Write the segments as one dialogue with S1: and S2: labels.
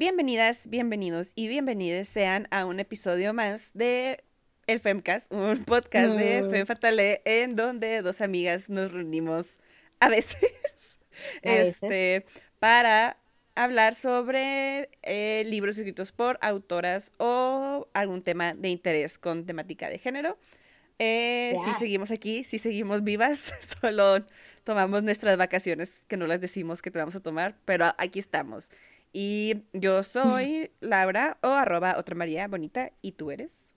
S1: Bienvenidas, bienvenidos y bienvenidas sean a un episodio más de el Femcast, un podcast de
S2: Mm.
S1: Fem Fatale en donde dos amigas nos reunimos a veces,
S2: A veces.
S1: este, para hablar sobre eh, libros escritos por autoras o algún tema de interés con temática de género. Eh,
S2: Ya.
S1: seguimos aquí, sí seguimos vivas, solo tomamos nuestras vacaciones, que no las decimos que te vamos a tomar, pero aquí estamos. Y yo soy Laura o arroba otra María Bonita, ¿y tú eres?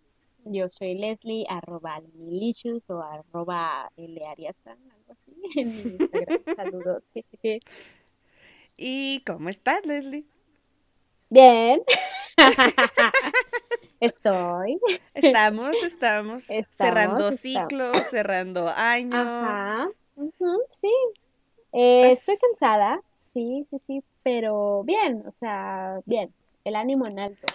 S2: Yo soy Leslie, arroba milicious o arroba Ariasan, algo así, en mi Instagram. Saludos.
S1: ¿Y cómo estás, Leslie?
S2: Bien. Estoy.
S1: Estamos, estamos, cerrando
S2: Estamos,
S1: ciclos, cerrando año.
S2: Ajá. sí. Eh,
S1: Pues-
S2: estoy cansada. Sí, sí, sí. Pero bien, o sea, bien. El ánimo en alto.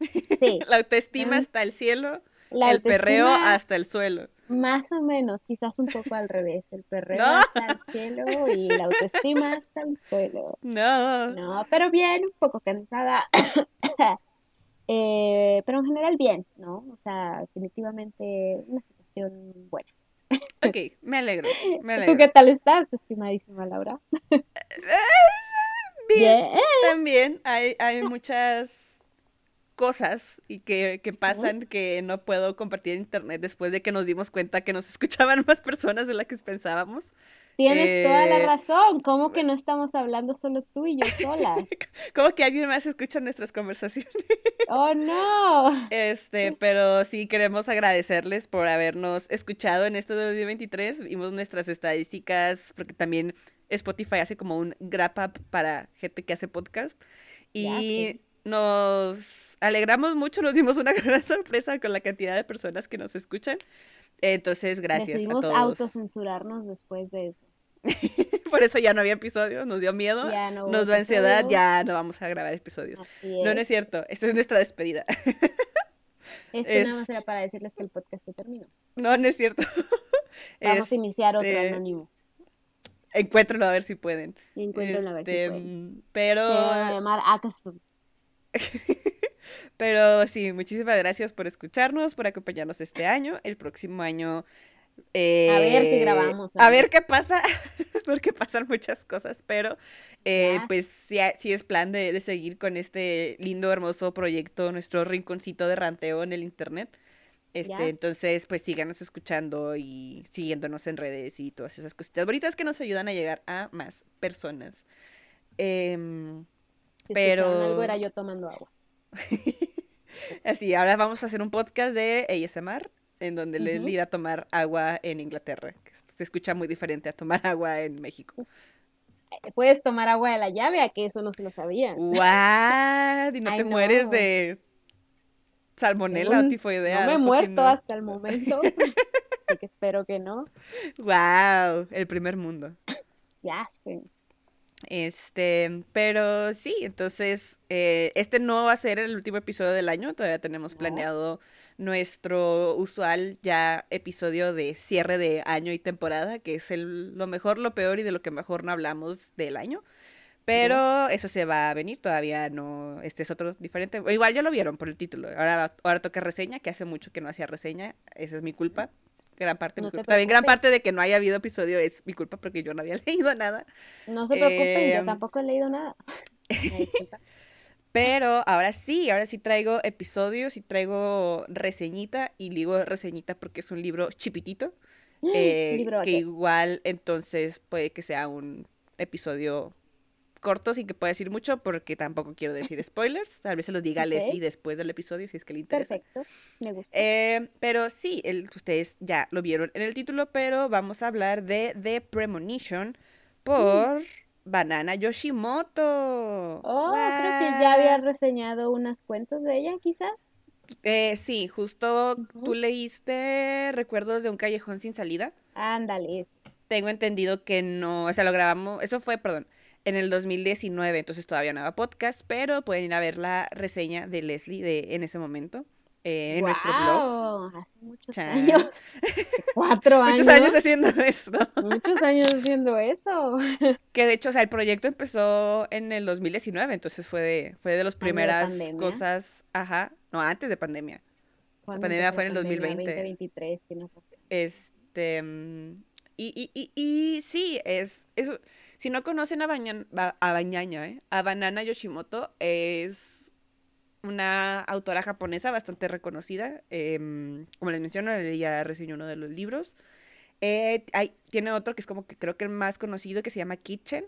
S2: Sí.
S1: La autoestima hasta el cielo,
S2: La
S1: el perreo hasta el suelo.
S2: Más o menos, quizás un poco al revés. El perreo
S1: No.
S2: hasta el cielo y la autoestima hasta el suelo.
S1: No.
S2: No, pero bien, un poco cansada. Eh, pero en general bien, ¿no? O sea, definitivamente una situación buena.
S1: Ok, me alegro, me
S2: ¿Tú
S1: alegro.
S2: qué tal estás, estimadísima Laura?
S1: También hay, hay muchas cosas y que, que pasan que no puedo compartir en internet después de que nos dimos cuenta que nos escuchaban más personas de las que pensábamos.
S2: Tienes toda la
S1: Eh,
S2: razón. ¿Cómo que no estamos hablando solo tú y yo sola?
S1: Como que alguien más escucha nuestras conversaciones.
S2: Oh, no.
S1: Este, pero sí queremos agradecerles por habernos escuchado en este 2023. Vimos nuestras estadísticas, porque también Spotify hace como un wrap up para gente que hace podcast. Y nos alegramos mucho, nos dimos una gran sorpresa con la cantidad de personas que nos escuchan. Entonces, gracias a todos.
S2: autocensurarnos después de eso.
S1: Por eso ya no había episodios, nos dio miedo,
S2: Ya no
S1: nos dio ansiedad, ya no vamos a grabar episodios. No, no
S2: es.
S1: es cierto, esta es nuestra despedida.
S2: Este nada más
S1: es-
S2: era para decirles que el podcast se terminó.
S1: No, no es cierto.
S2: Vamos a iniciar otro
S1: Este,
S2: anónimo.
S1: Encuéntrenlo a ver si pueden.
S2: Y encuentren a ver si
S1: Este,
S2: pueden.
S1: mm,
S2: Se van a
S1: pero,
S2: llamar
S1: pero sí, muchísimas gracias por escucharnos, por acompañarnos este año. El próximo año.
S2: A ver si
S1: eh,
S2: grabamos,
S1: A ver qué pasa, porque pasan muchas cosas, pero eh, pues sí, sí es plan de, de seguir con este lindo, hermoso proyecto, nuestro rinconcito de ranteo en el internet. Este,
S2: Ya.
S1: entonces, pues síganos escuchando y siguiéndonos en redes y todas esas cositas bonitas que nos ayudan a llegar a más personas. Em,
S2: Si
S1: Pero-
S2: algo era yo tomando agua.
S1: así, ahora vamos a hacer un podcast de ASMR, en donde. Leslie va a tomar agua en Inglaterra, se escucha muy diferente a tomar agua en México.
S2: Eh, Puedes tomar agua de la llave, a que eso no se lo sabían.
S1: ¡What! Y no te mueres de salmonela o
S2: Según-
S1: tifoidea.
S2: No me he muerto
S1: no.
S2: hasta el momento, así que espero que no.
S1: ¡Wow! El primer mundo.
S2: Ya, sí.
S1: Este, pero sí, entonces, eh, este no va a ser el último episodio del año, todavía tenemos
S2: No.
S1: planeado nuestro usual ya episodio de cierre de año y temporada, que es el, lo mejor, lo peor y de lo que mejor no hablamos del año. Pero eso se va a venir, todavía no, este es otro diferente. Igual ya lo vieron por el título. Ahora, ahora toca reseña, que hace mucho que no hacía reseña, esa es mi culpa. Gran parte, mi
S2: No te
S1: culpa. También gran parte de que no haya habido episodio es mi culpa porque yo no había leído nada.
S2: No se preocupen, yo
S1: Em,
S2: tampoco he leído nada.
S1: Pero ahora sí, ahora sí traigo episodios y traigo reseñita. Y digo reseñita porque es un libro chipitito. eh,
S2: Libro
S1: que igual entonces puede que sea un episodio corto sin que pueda decir mucho porque tampoco quiero decir spoilers. Tal vez se los diga a
S2: Ok.
S1: Leslie después del episodio si es que le interesa.
S2: Perfecto, me gusta.
S1: Eh, pero sí, el- ustedes ya lo vieron en el título, pero vamos a hablar de The Premonition por Banana Yoshimoto.
S2: Oh, creo que ya había reseñado unas cuentos de ella, quizás.
S1: Eh, sí, justo tú leíste Recuerdos de un callejón sin salida.
S2: Ándale.
S1: Tengo entendido que no, o sea, lo grabamos, eso fue, perdón, en el 2019, entonces todavía no había podcast, pero pueden ir a ver la reseña de Leslie de en ese momento. eh, en nuestro blog.
S2: Hace muchos años. Cuatro años.
S1: Muchos años haciendo esto.
S2: Muchos años haciendo eso.
S1: Que de hecho, o sea, el proyecto empezó en el 2019, entonces fue de, fue de las primeras cosas, ajá, no, antes de pandemia. La pandemia fue en el 2020.
S2: 2023,
S1: Este, mm, y, y, y, y, sí, es, es, si no conocen a, Bañan, a Bañaña, ¿eh? a Banana Yoshimoto, es una autora japonesa bastante reconocida. Em, como les menciono, ella reseñó uno de los libros. Eh, hay, tiene otro que es como que creo que el más conocido, que se llama Kitchen.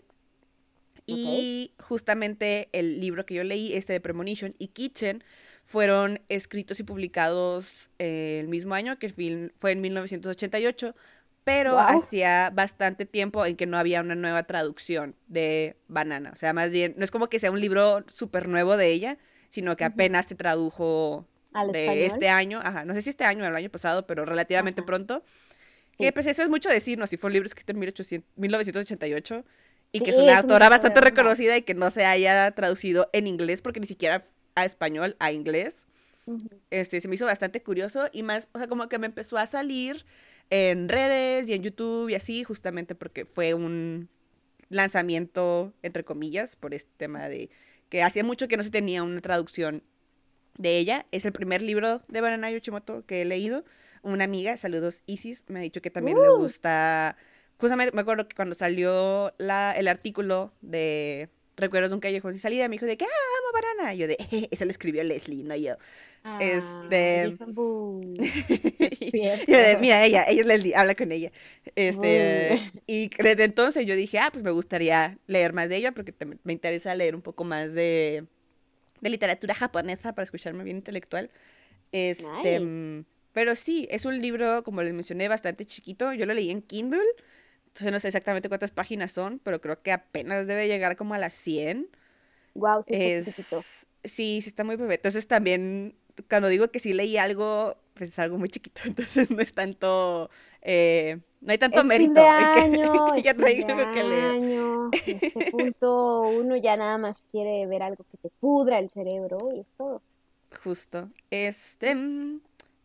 S1: Y justamente el libro que yo leí, este de Premonition y Kitchen, fueron escritos y publicados eh, el mismo año, que fue en 1988, pero hacía bastante tiempo en que no había una nueva traducción de Banana. O sea, más bien, no es como que sea un libro súper nuevo de ella, sino que apenas se tradujo de este año, ajá, no sé si este año o el año pasado, pero relativamente pronto. Que pues eso es mucho decirnos, si fue un libro escrito en 1988 y que es una autora bastante reconocida y que no se haya traducido en inglés porque ni siquiera a español, a inglés. Este, se me hizo bastante curioso y más, o sea, como que me empezó a salir en redes y en YouTube y así, justamente porque fue un lanzamiento, entre comillas, por este tema de que hacía mucho que no se tenía una traducción de ella. Es el primer libro de Banana Yoshimoto que he leído. Una amiga, saludos Isis, me ha dicho que también le uh. gusta. Justamente me acuerdo que cuando salió la, el artículo de Recuerdos de un callejón sin salida, me dijo de que, ah, amo Banana. Y yo de, eso lo escribió Leslie, no yo. este. yo de, mira, ella, ella es Leslie, habla con ella. Este. y desde entonces yo dije, ah, pues me gustaría leer más de ella porque me interesa leer un poco más de, de literatura japonesa para escucharme bien intelectual. Este. Mm, pero sí, es un libro, como les mencioné, bastante chiquito. Yo lo leí en Kindle. Entonces no sé exactamente cuántas páginas son, pero creo que apenas debe llegar como a las 100.
S2: Wow, sí, es,
S1: Sí, sí está muy bebé. Entonces también cuando digo que sí leí algo, pues es algo muy chiquito, entonces no es tanto, eh, no hay tanto mérito.
S2: Fin de año, que, ya traigo que leer. Año, en este punto uno ya nada más quiere ver algo que te pudra el cerebro y es todo.
S1: Justo. Este,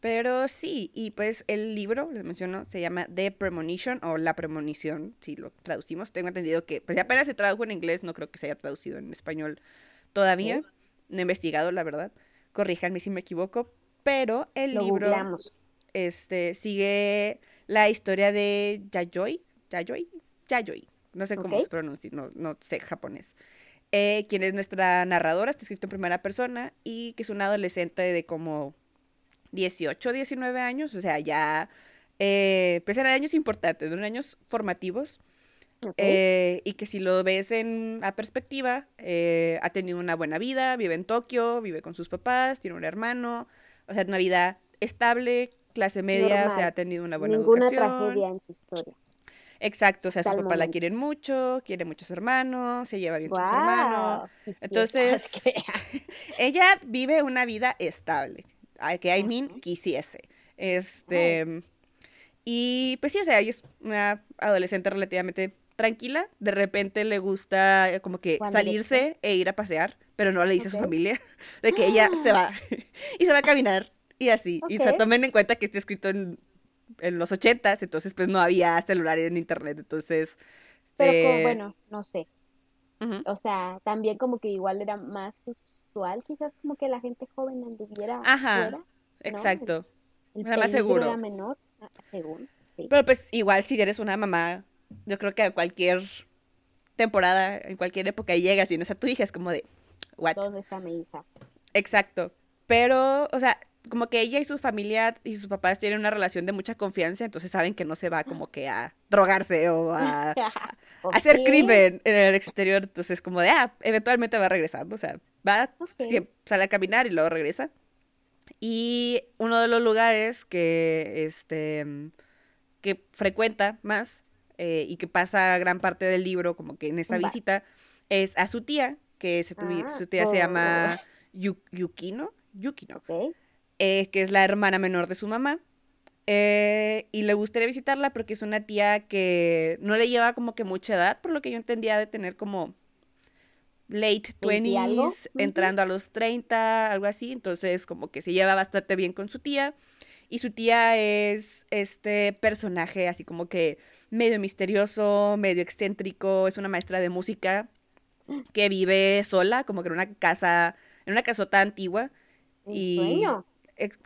S1: pero sí, y pues el libro, les menciono, se llama The Premonition o La Premonición, si lo traducimos. Tengo entendido que, pues apenas se tradujo en inglés, no creo que se haya traducido en español todavía. No he investigado, la verdad corríjanme si me equivoco, pero el libro este sigue la historia de Yayoi, Yayoi, Yayoi, no sé cómo se pronuncia, no, no sé japonés. Eh, quien es nuestra narradora, está escrito en primera persona y que es una adolescente de como 18, 19 años, o sea, ya eh, pues eran años importantes, eran años formativos eh, y que si lo ves en a perspectiva, eh, ha tenido una buena vida, vive en Tokio, vive con sus papás, tiene un hermano, o sea, una vida estable, clase media, o sea, ha tenido una buena
S2: Ninguna tragedia en su historia.
S1: Exacto, o sea, sus papás la quieren mucho, quiere mucho a su hermano, se lleva bien con su hermano. Entonces, ella vive una vida estable, que I mean quisiese. Este, y pues sí, o sea, ella es una adolescente relativamente tranquila, de repente le gusta eh, como que salirse e ir a pasear, pero no le dice a su familia de que ella se va y se va a caminar y así. Y se tomen en cuenta que está escrito en, los ochentas, entonces pues no había celular en internet, entonces...
S2: Pero eh, bueno, no sé. O sea, también como que igual era más usual, quizás como que la gente joven anduviera Ajá, fuera,
S1: exacto. era más seguro.
S2: Era menor, ah, según.
S1: Pero pues igual si eres una mamá yo creo que a cualquier temporada, en cualquier época llegas y no es a tu hija, es como de, what?
S2: ¿Dónde está mi hija?
S1: Exacto. Pero, o sea, como que ella y su familia y sus papás tienen una relación de mucha confianza, entonces saben que no se va como que a drogarse o a, hacer crimen en el exterior. Entonces, como de, ah, eventualmente va a regresar, o sea, va, sale a caminar y luego regresa. Y uno de los lugares que, este, que frecuenta más eh, y que pasa gran parte del libro como que en esa visita, es a su tía, que su tía se llama Yukino, Yukino eh, que es la hermana menor de su mamá. Eh, y le gustaría visitarla porque es una tía que no le lleva como que mucha edad, por lo que yo entendía de tener como late 20s, entrando a los 30, algo así. Entonces, como que se lleva bastante bien con su tía. Y su tía es este personaje así como que medio misterioso, medio excéntrico. Es una maestra de música que vive sola, como que en una casa, en una casota antigua. y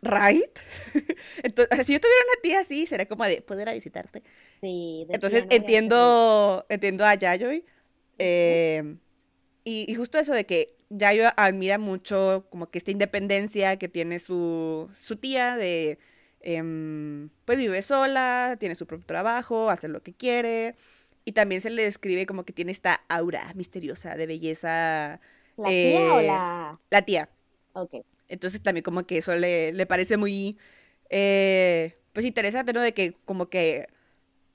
S1: right. Entonces, si yo tuviera una tía así, sería como de poder a visitarte. Sí. Entonces entiendo, entiendo a Yayoi. Eh, y, justo eso de que Yayo admira mucho como que esta independencia que tiene su, su tía de, em, pues vive sola, tiene su propio trabajo, hace lo que quiere. Y también se le describe como que tiene esta aura misteriosa de belleza.
S2: ¿La tía o eh, la...?
S1: La tía.
S2: Ok.
S1: Entonces también como que eso le, le parece muy, eh, pues interesante, ¿no? De que como que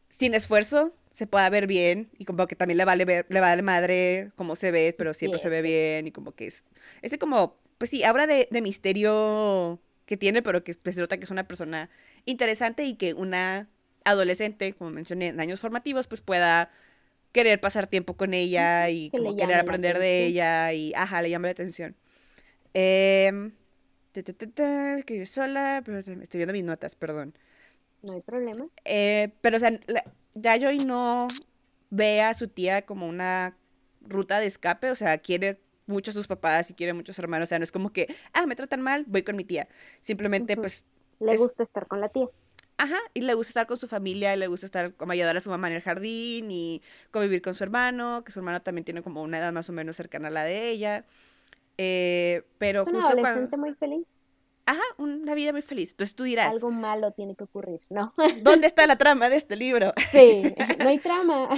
S1: sin esfuerzo se pueda ver bien y como que también le vale ver, le vale madre cómo se ve, pero siempre se ve bien y como que es, ese como, pues sí, habla de, de misterio que tiene, pero que pues, se nota que es una persona interesante y que una adolescente, como mencioné, en años formativos, pues pueda querer pasar tiempo con ella y como querer aprender de ella y, ajá, le llama la atención. Eh, que yo sola, pero estoy viendo mis notas, perdón.
S2: No hay problema.
S1: Eh, pero, o sea, Yayoi no ve a su tía como una ruta de escape, o sea, quiere mucho a sus papás y quiere mucho a sus hermanos, o sea, no es como que, ah, me tratan mal, voy con mi tía. Simplemente, pues...
S2: Le gusta estar con la tía.
S1: Ajá, y le gusta estar con su familia, y le gusta estar como ayudar a su mamá en el jardín y convivir con su hermano, que su hermano también tiene como una edad más o menos cercana a la de ella. Eh, pero
S2: es una adolescente muy feliz.
S1: Ajá, una vida muy feliz. Entonces tú dirás.
S2: Algo malo tiene que ocurrir, ¿no?
S1: ¿Dónde está la trama de este libro?
S2: Sí, no hay trama.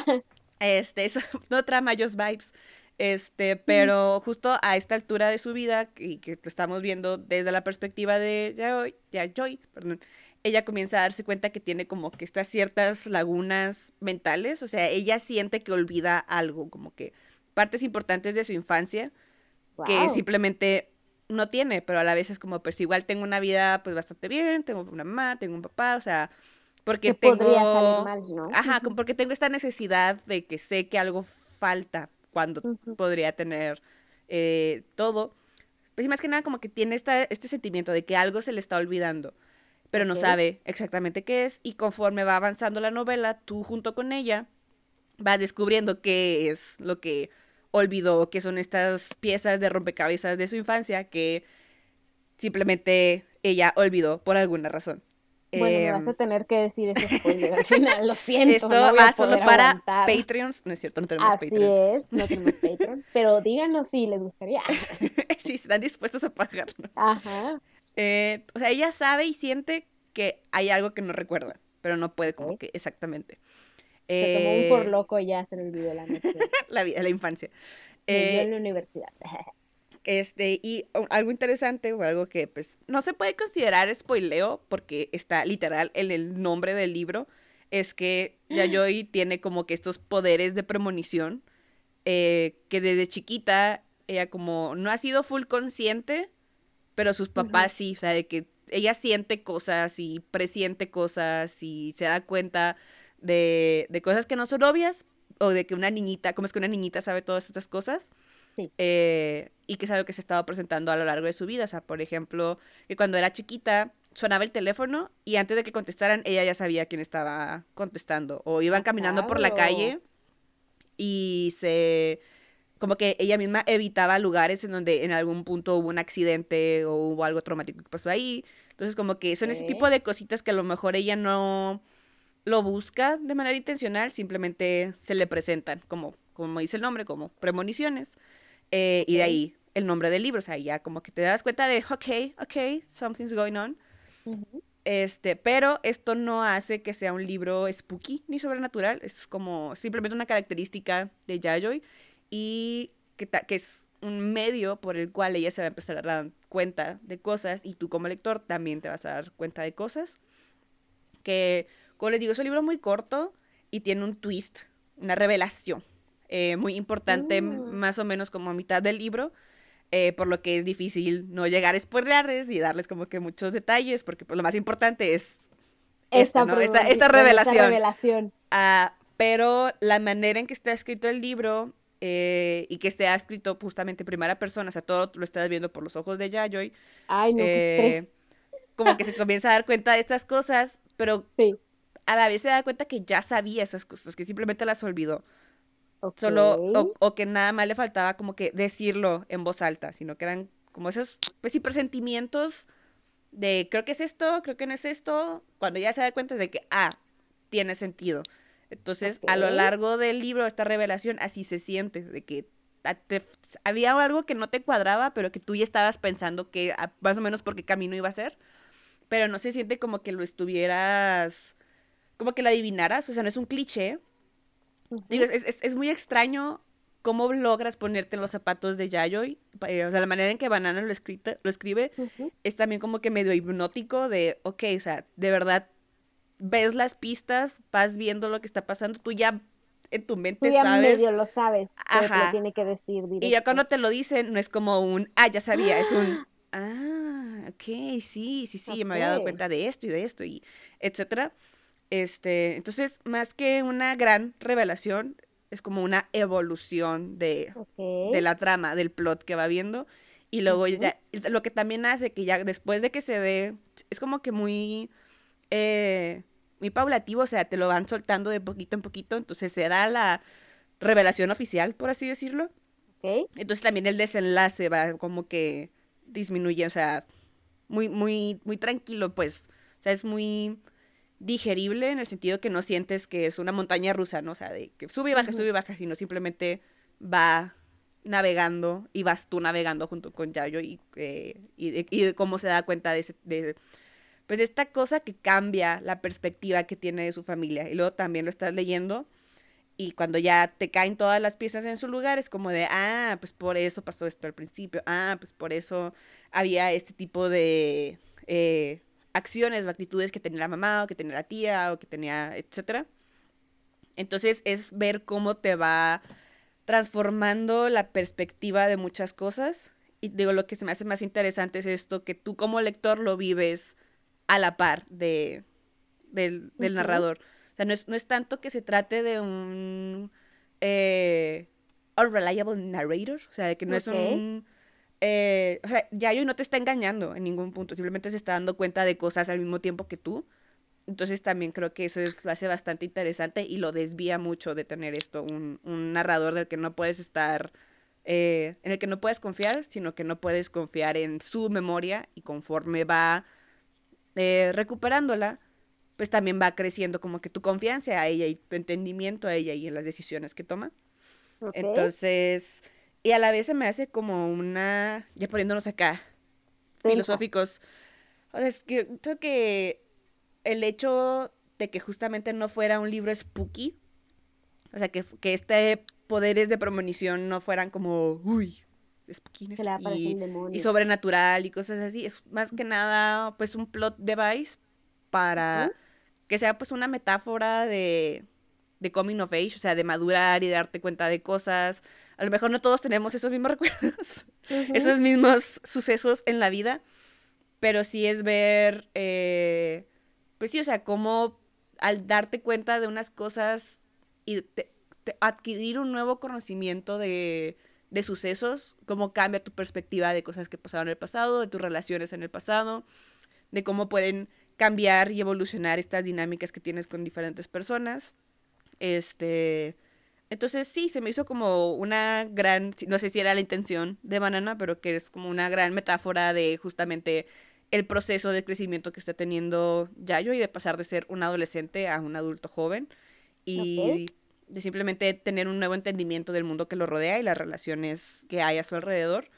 S1: Este, eso, no trama, just vibes. Este, pero justo a esta altura de su vida, y que lo estamos viendo desde la perspectiva de Joy, ya Joy, perdón, ella comienza a darse cuenta que tiene como que estas ciertas lagunas mentales, o sea, ella siente que olvida algo, como que partes importantes de su infancia, que simplemente no tiene, pero a la vez es como, pues igual tengo una vida pues bastante bien, tengo una mamá, tengo un papá, o sea, porque tengo... Salir mal, ¿no? Ajá, porque tengo esta necesidad de que sé que algo falta cuando podría tener eh, todo. Pues más que nada como que tiene esta, este sentimiento de que algo se le está olvidando, pero no sabe exactamente qué es y conforme va avanzando la novela, tú junto con ella vas descubriendo qué es lo que olvidó que son estas piezas de rompecabezas de su infancia que simplemente ella olvidó por alguna razón.
S2: Bueno, me vas a em, tener que decir ese spoiler al final, lo siento.
S1: Esto va solo para Patreons, no es cierto, no tenemos
S2: Así es, no tenemos Patreon, pero díganos si les gustaría.
S1: si están dispuestos a pagarnos.
S2: Ajá.
S1: Eh, o sea, ella sabe y siente que hay algo que no recuerda, pero no puede como que exactamente.
S2: Se tomó un por eh, loco y ya se le olvidó la noche.
S1: la vida, la infancia.
S2: Eh, en la universidad.
S1: este, y algo interesante o algo que pues no se puede considerar spoileo porque está literal en el nombre del libro, es que Yayoi tiene como que estos poderes de premonición eh, que desde chiquita ella como no ha sido full consciente, pero sus papás sí, o sea, de que ella siente cosas y presiente cosas y se da cuenta de, de cosas que no son obvias o de que una niñita, ¿cómo es que una niñita sabe todas estas cosas?
S2: Sí.
S1: Eh, y que es algo que se estaba presentando a lo largo de su vida. O sea, por ejemplo, que cuando era chiquita sonaba el teléfono y antes de que contestaran, ella ya sabía quién estaba contestando. O iban caminando por la calle y se como que ella misma evitaba lugares en donde en algún punto hubo un accidente o hubo algo traumático que pasó ahí. Entonces, como que son ese tipo de cositas que a lo mejor ella no, lo busca de manera intencional, simplemente se le presentan como, como dice el nombre, como premoniciones. Eh, y de ahí el nombre del libro, o sea, ya como que te das cuenta de, ok, ok, something's going on. Este, pero esto no hace que sea un libro spooky ni sobrenatural, es como simplemente una característica de Yayoi y que, que es un medio por el cual ella se va a empezar a dar cuenta de cosas y tú como lector también te vas a dar cuenta de cosas que como les digo, es un libro muy corto y tiene un twist, una revelación eh, muy importante, mm. más o menos como a mitad del libro. Eh, por lo que es difícil no llegar a spoilerles y darles como que muchos detalles, porque pues, lo más importante es esta, esta, revelación.
S2: revelación.
S1: Ah, pero la manera en que está escrito el libro eh, y que esté escrito justamente en primera persona, o sea, todo lo estás viendo por los ojos de Yayoi.
S2: Ay, no,
S1: eh, como que se comienza a dar cuenta de estas cosas, pero a la vez se da cuenta que ya sabía esas cosas, que simplemente las olvidó. Solo, o, que nada más le faltaba como que decirlo en voz alta, sino que eran como esos, pues sí, presentimientos de creo que es esto, creo que no es esto, cuando ya se da cuenta de que, ah, tiene sentido. Entonces, a lo largo del libro, esta revelación así se siente, de que había algo que no te cuadraba, pero que tú ya estabas pensando que más o menos por qué camino iba a ser, pero no se siente como que lo estuvieras, como que lo adivinaras, o sea, no es un cliché. Digo, es, muy extraño cómo logras ponerte en los zapatos de Yayoi, eh, o sea, la manera en que Banana lo, lo escribe es también como que medio hipnótico de, ok, o sea, de verdad ves las pistas, vas viendo lo que está pasando, tú ya en tu mente tú ya sabes.
S2: medio lo sabes, Ajá. lo tiene que decir directo.
S1: Y ya cuando te lo dicen, no es como un, ah, ya sabía, es un, ah, ok, sí, sí, sí, me había dado cuenta de esto y de esto, y etcétera. Este, entonces, más que una gran revelación, es como una evolución de, de la trama, del plot que va viendo. Y luego ya, lo que también hace que ya después de que se dé, es como que muy, eh, muy paulativo, o sea, te lo van soltando de poquito en poquito, entonces se da la revelación oficial, por así decirlo. Entonces también el desenlace va como que disminuye, o sea, muy, muy, muy tranquilo, pues. O sea, es muy digerible en el sentido que no sientes que es una montaña rusa, ¿no? O sea, de que sube y baja, sube y baja, sino simplemente va navegando y vas tú navegando junto con Yayo y, eh, y, de, cómo se da cuenta de, ese, de, pues de esta cosa que cambia la perspectiva que tiene de su familia. Y luego también lo estás leyendo y cuando ya te caen todas las piezas en su lugar es como de, ah, pues por eso pasó esto al principio, ah, pues por eso había este tipo de eh, acciones o actitudes que tenía la mamá o que tenía la tía o que tenía, etcétera. Entonces es ver cómo te va transformando la perspectiva de muchas cosas. Y digo, lo que se me hace más interesante es esto, que tú como lector lo vives a la par de, del, narrador. O sea, no es, no es, tanto que se trate de un eh, unreliable narrator, o sea, de que no es un... Eh, o sea, Yayo no te está engañando en ningún punto, simplemente se está dando cuenta de cosas al mismo tiempo que tú. Entonces también creo que eso es, lo hace bastante interesante y lo desvía mucho de tener esto, un, un narrador del que no puedes estar, eh, en el que no puedes confiar, sino que no puedes confiar en su memoria y conforme va eh, recuperándola, pues también va creciendo como que tu confianza a ella y tu entendimiento a ella y en las decisiones que toma. Entonces, y a la vez se me hace como una, ya poniéndonos acá, filosóficos. O sea, es que creo que el hecho de que justamente no fuera un libro spooky, o sea, que, que este poderes de premonición no fueran como, uy, y, sobrenatural y cosas así. Es más que nada pues un plot device para que sea pues una metáfora de, de coming of age, o sea, de madurar y de darte cuenta de cosas. A lo mejor no todos tenemos esos mismos recuerdos, esos mismos sucesos en la vida, pero sí es ver, eh, pues sí, o sea, cómo al darte cuenta de unas cosas y adquirir un nuevo conocimiento de, de sucesos, cómo cambia tu perspectiva de cosas que pasaron en el pasado, de tus relaciones en el pasado, de cómo pueden cambiar y evolucionar estas dinámicas que tienes con diferentes personas. Este, entonces sí, se me hizo como una gran, no sé si era la intención de Banana, pero que es como una gran metáfora de justamente el proceso de crecimiento que está teniendo Yayo y de pasar de ser un adolescente a un adulto joven. Y de simplemente tener un nuevo entendimiento del mundo que lo rodea y las relaciones que hay a su alrededor.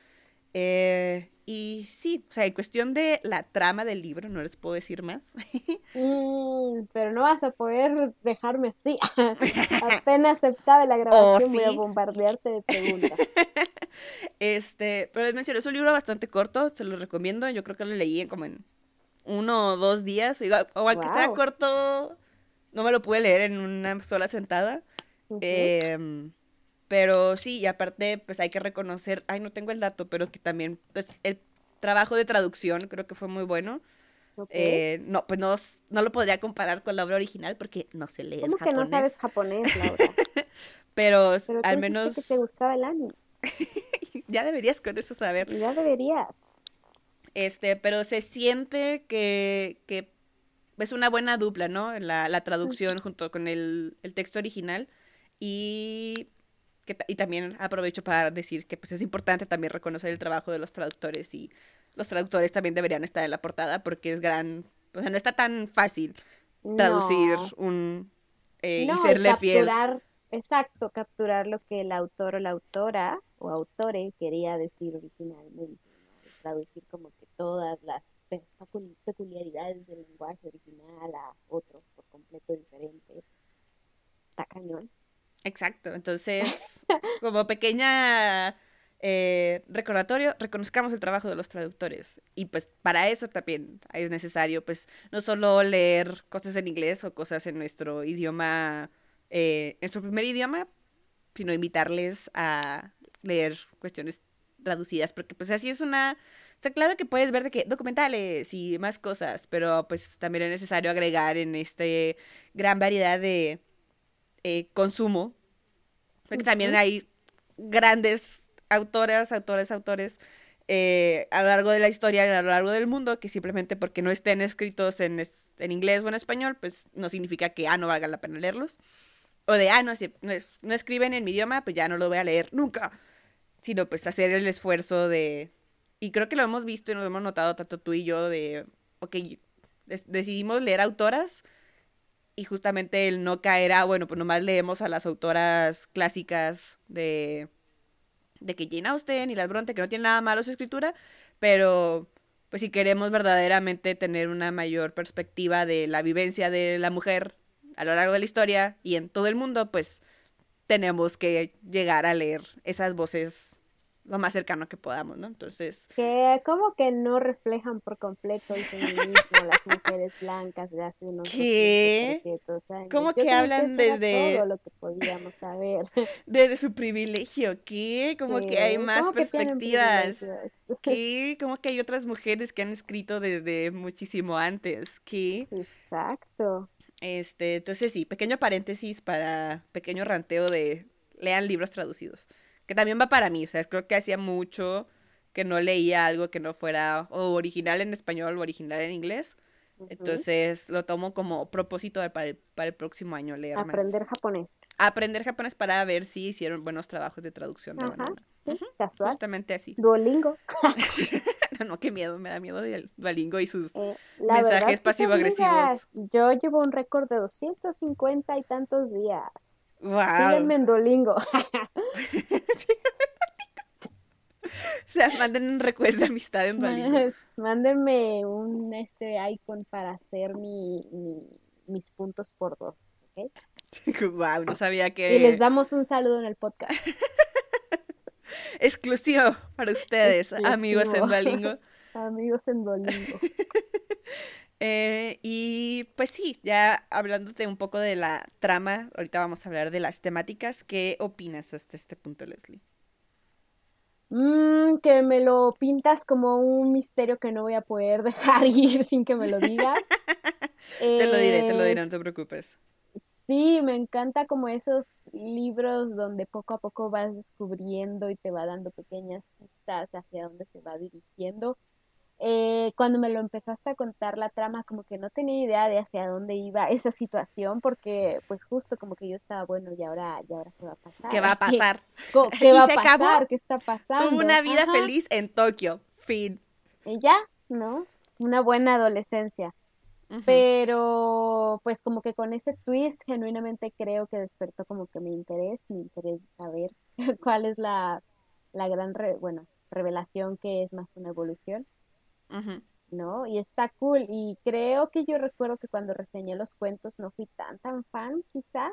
S1: Eh, y sí, o sea, en cuestión de la trama del libro, no les puedo decir más.
S2: Mm, pero no vas a poder dejarme así. Apenas acabe la grabación, oh, voy a bombardearte de preguntas.
S1: este, pero les mencioné, es un libro bastante corto, se lo recomiendo. Yo creo que lo leí en como en uno o dos días. Igual, o aunque sea corto, no me lo pude leer en una sola sentada. Pero sí, y aparte, pues hay que reconocer, ay, no tengo el dato, pero que también, pues el trabajo de traducción creo que fue muy bueno. Eh, no, pues no, no, lo podría comparar con la obra original porque no se lee
S2: ¿Cómo que no sabes japonés, Laura?
S1: pero, al menos...
S2: que te gustaba el anime.
S1: ya deberías con eso saber.
S2: Ya deberías.
S1: Este, pero se siente que, que es una buena dupla, ¿no? La, la traducción junto con el, el texto original. Y, que, y también aprovecho para decir que pues, es importante también reconocer el trabajo de los traductores y los traductores también deberían estar en la portada porque es gran, o sea, no está tan fácil traducir un eh, y serle
S2: capturar, fiel. Exacto, capturar lo que el autor o la autora o autore quería decir originalmente, traducir como que todas las peculiaridades del lenguaje original a otro por completo diferente. Está cañón.
S1: Exacto, entonces, como pequeña eh, recordatorio, reconozcamos el trabajo de los traductores. Y pues para eso también es necesario, pues, no solo leer cosas en inglés o cosas en nuestro idioma, eh, nuestro primer idioma, sino invitarles a leer cuestiones traducidas, porque pues así es una... O sea, claro que puedes ver de que documentales y más cosas, pero pues también es necesario agregar en este gran variedad de eh, consumo, porque también hay grandes autoras, autores, autores eh, a lo largo de la historia, a lo largo del mundo, que simplemente porque no estén escritos en, en inglés o en español, pues no significa que, ah, no valga la pena leerlos. O de, ah, no, si no, escriben en mi idioma, pues ya no lo voy a leer nunca. Sino pues hacer el esfuerzo de... Y creo que lo hemos visto y lo hemos notado tanto tú y yo de, ok, decidimos leer autoras y justamente el no caer a, bueno, pues nomás leemos a las autoras clásicas de de que Jane Austen y las Bronte, que no tienen nada malo su escritura, pero pues si queremos verdaderamente tener una mayor perspectiva de la vivencia de la mujer a lo largo de la historia y en todo el mundo, pues tenemos que llegar a leer esas voces lo más cercano que podamos, ¿no? Entonces...
S2: Que como que no reflejan por completo el feminismo, las mujeres blancas de hace unos
S1: ¿Qué? ¿Cómo que hablan desde...
S2: Todo lo que podíamos saber.
S1: Desde su privilegio, ¿qué? Como que hay más perspectivas. ¿Qué? Como que hay otras mujeres que han escrito desde muchísimo antes, ¿qué?
S2: Exacto.
S1: Este, entonces sí, pequeño paréntesis para pequeño ranteo de lean libros traducidos que también va para mí, o sea, creo que hacía mucho que no leía algo que no fuera o original en español o original en inglés. Entonces lo tomo como propósito para el, para el próximo año leer
S2: Aprender japonés.
S1: Aprender japonés para ver si hicieron buenos trabajos de traducción de
S2: Ajá, casual.
S1: Justamente así.
S2: Duolingo.
S1: no, no, qué miedo, me da miedo del Duolingo y sus eh, mensajes pasivo-agresivos.
S2: Yo llevo un récord de 250 y tantos días. Wow. en Duolingo.
S1: O sea, manden un request de amistad en Duolingo.
S2: Mándenme un este icon para hacer mi, mis puntos por dos, ¿ok?
S1: Wow, no sabía que...
S2: Y les damos un saludo en el podcast.
S1: Exclusivo para ustedes, amigos en Duolingo.
S2: amigos en Duolingo.
S1: Eh, y pues sí, ya hablándote un poco de la trama, ahorita vamos a hablar de las temáticas. ¿Qué opinas hasta este punto, Leslie?
S2: Mm, que me lo pintas como un misterio que no voy a poder dejar ir sin que me lo digas.
S1: te lo diré, te lo diré, no te preocupes.
S2: Sí, me encanta como esos libros donde poco a poco vas descubriendo y te va dando pequeñas pistas hacia dónde se va dirigiendo eh, cuando me lo empezaste a contar la trama, como que no tenía idea de hacia dónde iba esa situación, porque pues justo como que yo estaba, bueno, y ahora, y ahora qué va a pasar.
S1: ¿Qué va a pasar?
S2: ¿Qué, va a pasar? ¿Qué está pasando?
S1: Tuvo una vida feliz en Tokio, fin.
S2: Y ya, ¿no? Una buena adolescencia. Pero pues como que con ese twist genuinamente creo que despertó como que mi interés, mi interés saber cuál es la, la gran, bueno, revelación que es más una evolución. ¿No? Y está cool. Y creo que yo recuerdo que cuando reseñé los cuentos no fui tan, tan fan, quizás,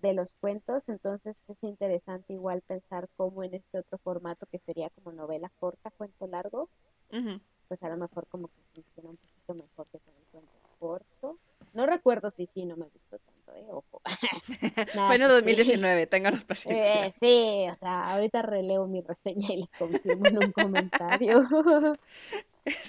S2: de los cuentos. Entonces es interesante igual pensar cómo en este otro formato que sería como novela corta, cuento largo, pues a lo mejor como que funciona un poquito mejor que con el cuento corto. No recuerdo si sí, no me gustó tanto, ¿eh? Ojo.
S1: Fue en el 2019, ténganos paciencia.
S2: Eh, sí, o sea, ahorita releo mi reseña y les confirmo en un comentario.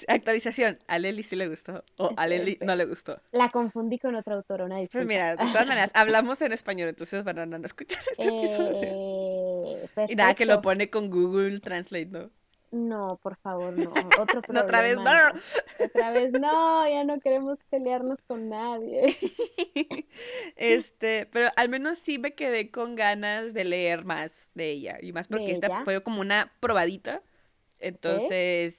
S1: Actualización, a Leli sí le gustó o a Leli no le gustó.
S2: La confundí con otra autora, una
S1: Pues mira, de todas maneras, hablamos en español, entonces van a escuchar este episodio.
S2: Eh,
S1: y nada, que lo pone con Google Translate, ¿no?
S2: No, por favor, no. Otro problema.
S1: otra vez no.
S2: Otra vez no, ya no queremos pelearnos con nadie.
S1: este, pero al menos sí me quedé con ganas de leer más de ella. Y más porque esta fue como una probadita. Entonces,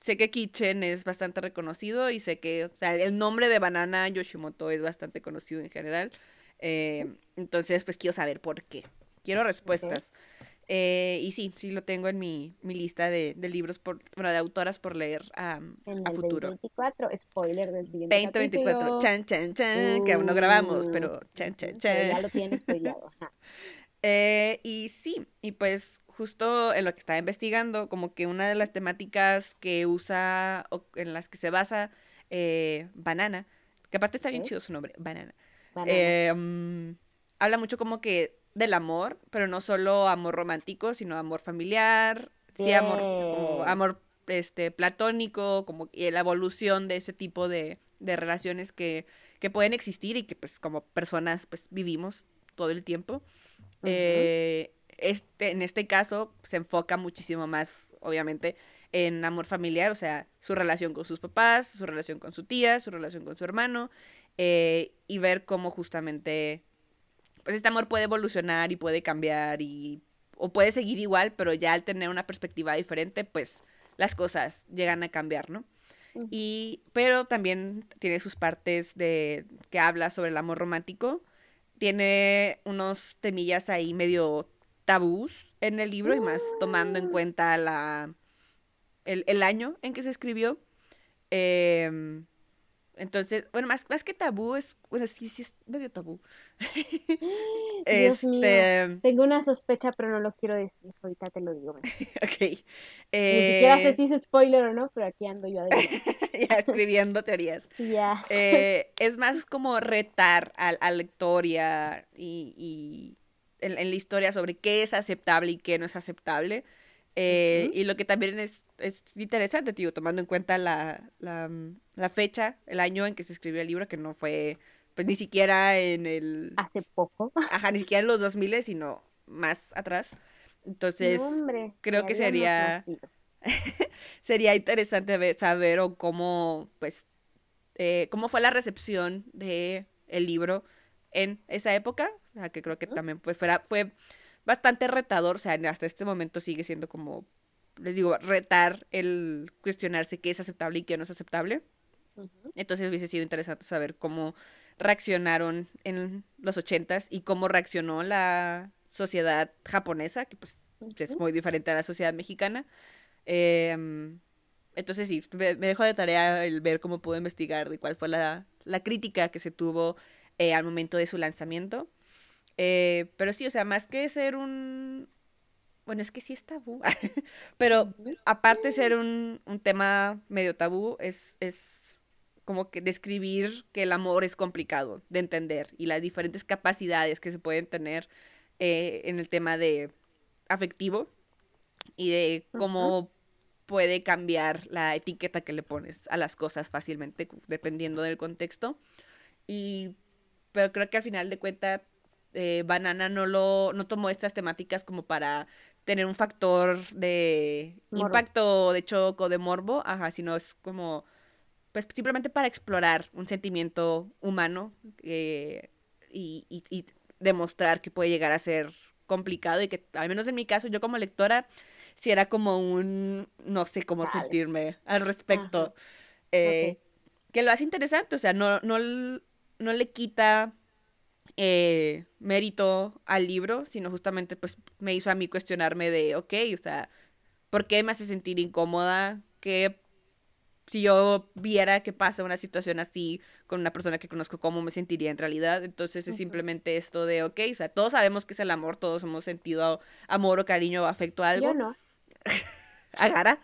S1: sé que Kitchen es bastante reconocido y sé que, o sea, el nombre de Banana Yoshimoto es bastante conocido en general. Eh, entonces, pues quiero saber por qué. Quiero respuestas. Eh, y sí, sí lo tengo en mi, mi lista de, de, libros, por, bueno, de autoras por leer a futuro.
S2: 2024, spoiler del
S1: 2024, chan, chan, chan, que aún no grabamos, pero chan, chan, chan.
S2: ya lo tienes spoileado,
S1: eh, y sí, y pues justo en lo que estaba investigando, como que una de las temáticas que usa, o en las que se basa eh, Banana, que aparte está bien chido su nombre, Banana, um, habla mucho como que del amor, pero no solo amor romántico, sino amor familiar, sí, amor, amor este, platónico, como y la evolución de ese tipo de, de relaciones que, que, pueden existir y que pues como personas pues vivimos todo el tiempo. eh, este, en este caso se enfoca muchísimo más, obviamente, en amor familiar, o sea, su relación con sus papás, su relación con su tía, su relación con su hermano, eh, y ver cómo justamente pues este amor puede evolucionar y puede cambiar y o puede seguir igual, pero ya al tener una perspectiva diferente, pues las cosas llegan a cambiar, ¿no? Y pero también tiene sus partes de que habla sobre el amor romántico. Tiene unos temillas ahí medio tabús en el libro y más tomando en cuenta la el, el año en que se escribió. Eh, entonces, bueno, más, más que tabú, es, bueno, sí, sí es medio tabú.
S2: Dios este... mío. Tengo una sospecha, pero no lo quiero decir. Ahorita te lo digo.
S1: ok.
S2: Eh... Ni siquiera sé si es spoiler o no, pero aquí ando yo
S1: ya escribiendo teorías.
S2: Ya.
S1: Eh, es más como retar al, al lector y, a, y, y en, en, la historia sobre qué es aceptable y qué no es aceptable. Eh, uh -huh. Y lo que también es, es interesante, tío, tomando en cuenta la, la, la, fecha, el año en que se escribió el libro, que no fue, pues ni siquiera en el...
S2: Hace poco.
S1: Ajá, ni siquiera en los 2000, sino más atrás. Entonces,
S2: no, hombre,
S1: creo que sería... sería interesante ver, saber o cómo, pues, eh, cómo fue la recepción de el libro en esa época, o sea, que creo que también pues fuera, fue bastante retador, o sea, hasta este momento sigue siendo como, les digo, retar el cuestionarse qué es aceptable y qué no es aceptable. Uh -huh. Entonces hubiese sido interesante saber cómo reaccionaron en los ochentas y cómo reaccionó la sociedad japonesa, que pues uh -huh. es muy diferente a la sociedad mexicana. Eh, entonces sí, me, dejó de tarea el ver cómo puedo investigar de cuál fue la, la crítica que se tuvo eh, al momento de su lanzamiento. Eh, pero sí, o sea, más que ser un... Bueno, es que sí es tabú, pero aparte de ser un, un tema medio tabú, es, es como que describir que el amor es complicado de entender y las diferentes capacidades que se pueden tener eh, en el tema de afectivo y de cómo uh -huh. puede cambiar la etiqueta que le pones a las cosas fácilmente dependiendo del contexto. Y pero creo que al final de cuentas eh, Banana no lo no tomó estas temáticas como para tener un factor de morbo. impacto de choco de morbo, ajá, sino es como pues simplemente para explorar un sentimiento humano eh, y, y, y, demostrar que puede llegar a ser complicado y que al menos en mi caso yo como lectora si era como un no sé cómo sentirme al respecto eh, okay. que lo hace interesante o sea no no no le quita eh, mérito al libro, sino justamente pues me hizo a mí cuestionarme de, ok, o sea, ¿por qué me hace sentir incómoda? que si yo viera que pasa una situación así con una persona que conozco, cómo me sentiría en realidad. Entonces es uh -huh. simplemente esto de, ok, o sea, todos sabemos que es el amor, todos hemos sentido amor o cariño o afecto a algo.
S2: Yo no.
S1: ¿Agara?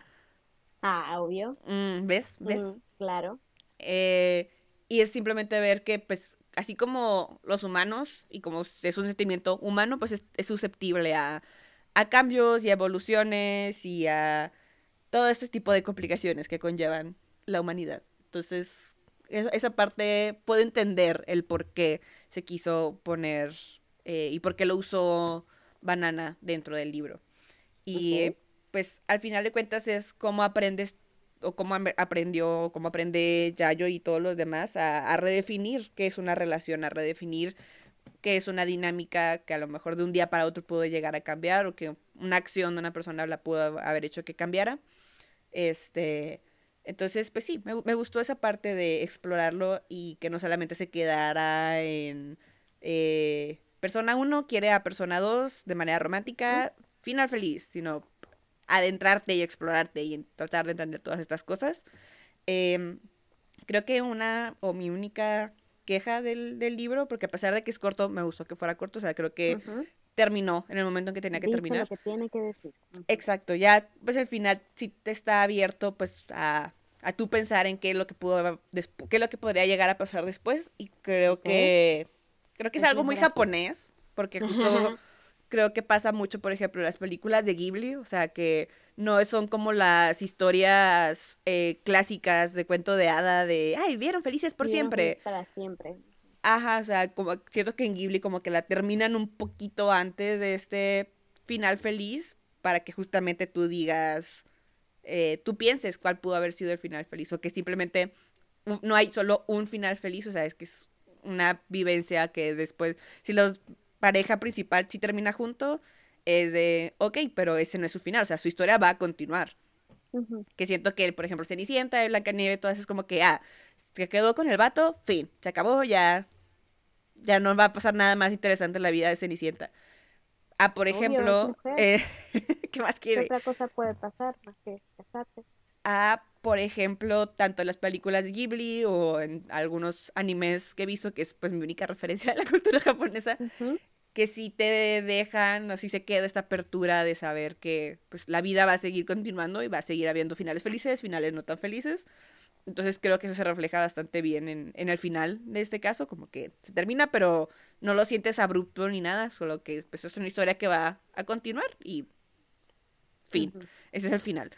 S2: Ah, obvio.
S1: Mm, ¿Ves? ¿Ves? Mm,
S2: claro.
S1: Eh, y es simplemente ver que, pues, así como los humanos, y como es un sentimiento humano, pues es, es susceptible a, a, cambios y a evoluciones y a todo este tipo de complicaciones que conllevan la humanidad. Entonces, esa parte puedo entender el por qué se quiso poner eh, y por qué lo usó Banana dentro del libro. Y pues al final de cuentas es cómo aprendes o cómo aprendió, cómo aprende Yayo y todos los demás a, redefinir qué es una relación, a redefinir qué es una dinámica que a lo mejor de un día para otro pudo llegar a cambiar o que una acción de una persona la pudo haber hecho que cambiara. Este, entonces, pues sí, me, me gustó esa parte de explorarlo y que no solamente se quedara en eh, persona 1 quiere a persona 2 de manera romántica, final feliz, sino adentrarte y explorarte y tratar de entender todas estas cosas. Em, creo que una o mi única queja del, libro, porque a pesar de que es corto, me gustó que fuera corto, o sea, creo que terminó en el momento en que tenía que terminar.
S2: Lo que tiene que decir.
S1: Exacto, ya pues el final sí te está abierto pues a, a tú pensar en qué es lo que pudo qué es lo que podría llegar a pasar después y creo que creo que es algo muy japonés, porque justo creo que pasa mucho, por ejemplo, en las películas de Ghibli, o sea, que no son como las historias eh, clásicas de cuento de hada de, ay, vieron felices por siempre.
S2: para siempre.
S1: Ajá, o sea, como siento que en Ghibli como que la terminan un poquito antes de este final feliz para que justamente tú digas, eh, tú pienses cuál pudo haber sido el final feliz o que simplemente no hay solo un final feliz, o sea, es que es una vivencia que después, si los pareja principal sí termina junto, es de, ok, pero ese no es su final, o sea, su historia va a continuar. Que siento que, por ejemplo, Cenicienta, Blancanieves, todas es como que, ah, se quedó con el vato, fin, se acabó, ya, ya no va a pasar nada más interesante en la vida de Cenicienta. Ah, por ejemplo, eh, ¿qué más quiere?
S2: ¿Qué otra cosa puede pasar más que casarte?
S1: Ah, por ejemplo, tanto en las películas de Ghibli o en algunos animes que he visto, que es pues mi única referencia a la cultura japonesa, que si te dejan o si se queda esta apertura de saber que pues la vida va a seguir continuando y va a seguir habiendo finales felices, finales no tan felices. Entonces creo que eso se refleja bastante bien en, en el final de este caso, como que se termina, pero no lo sientes abrupto ni nada, solo que pues, es una historia que va a continuar y fin. Ese es el final.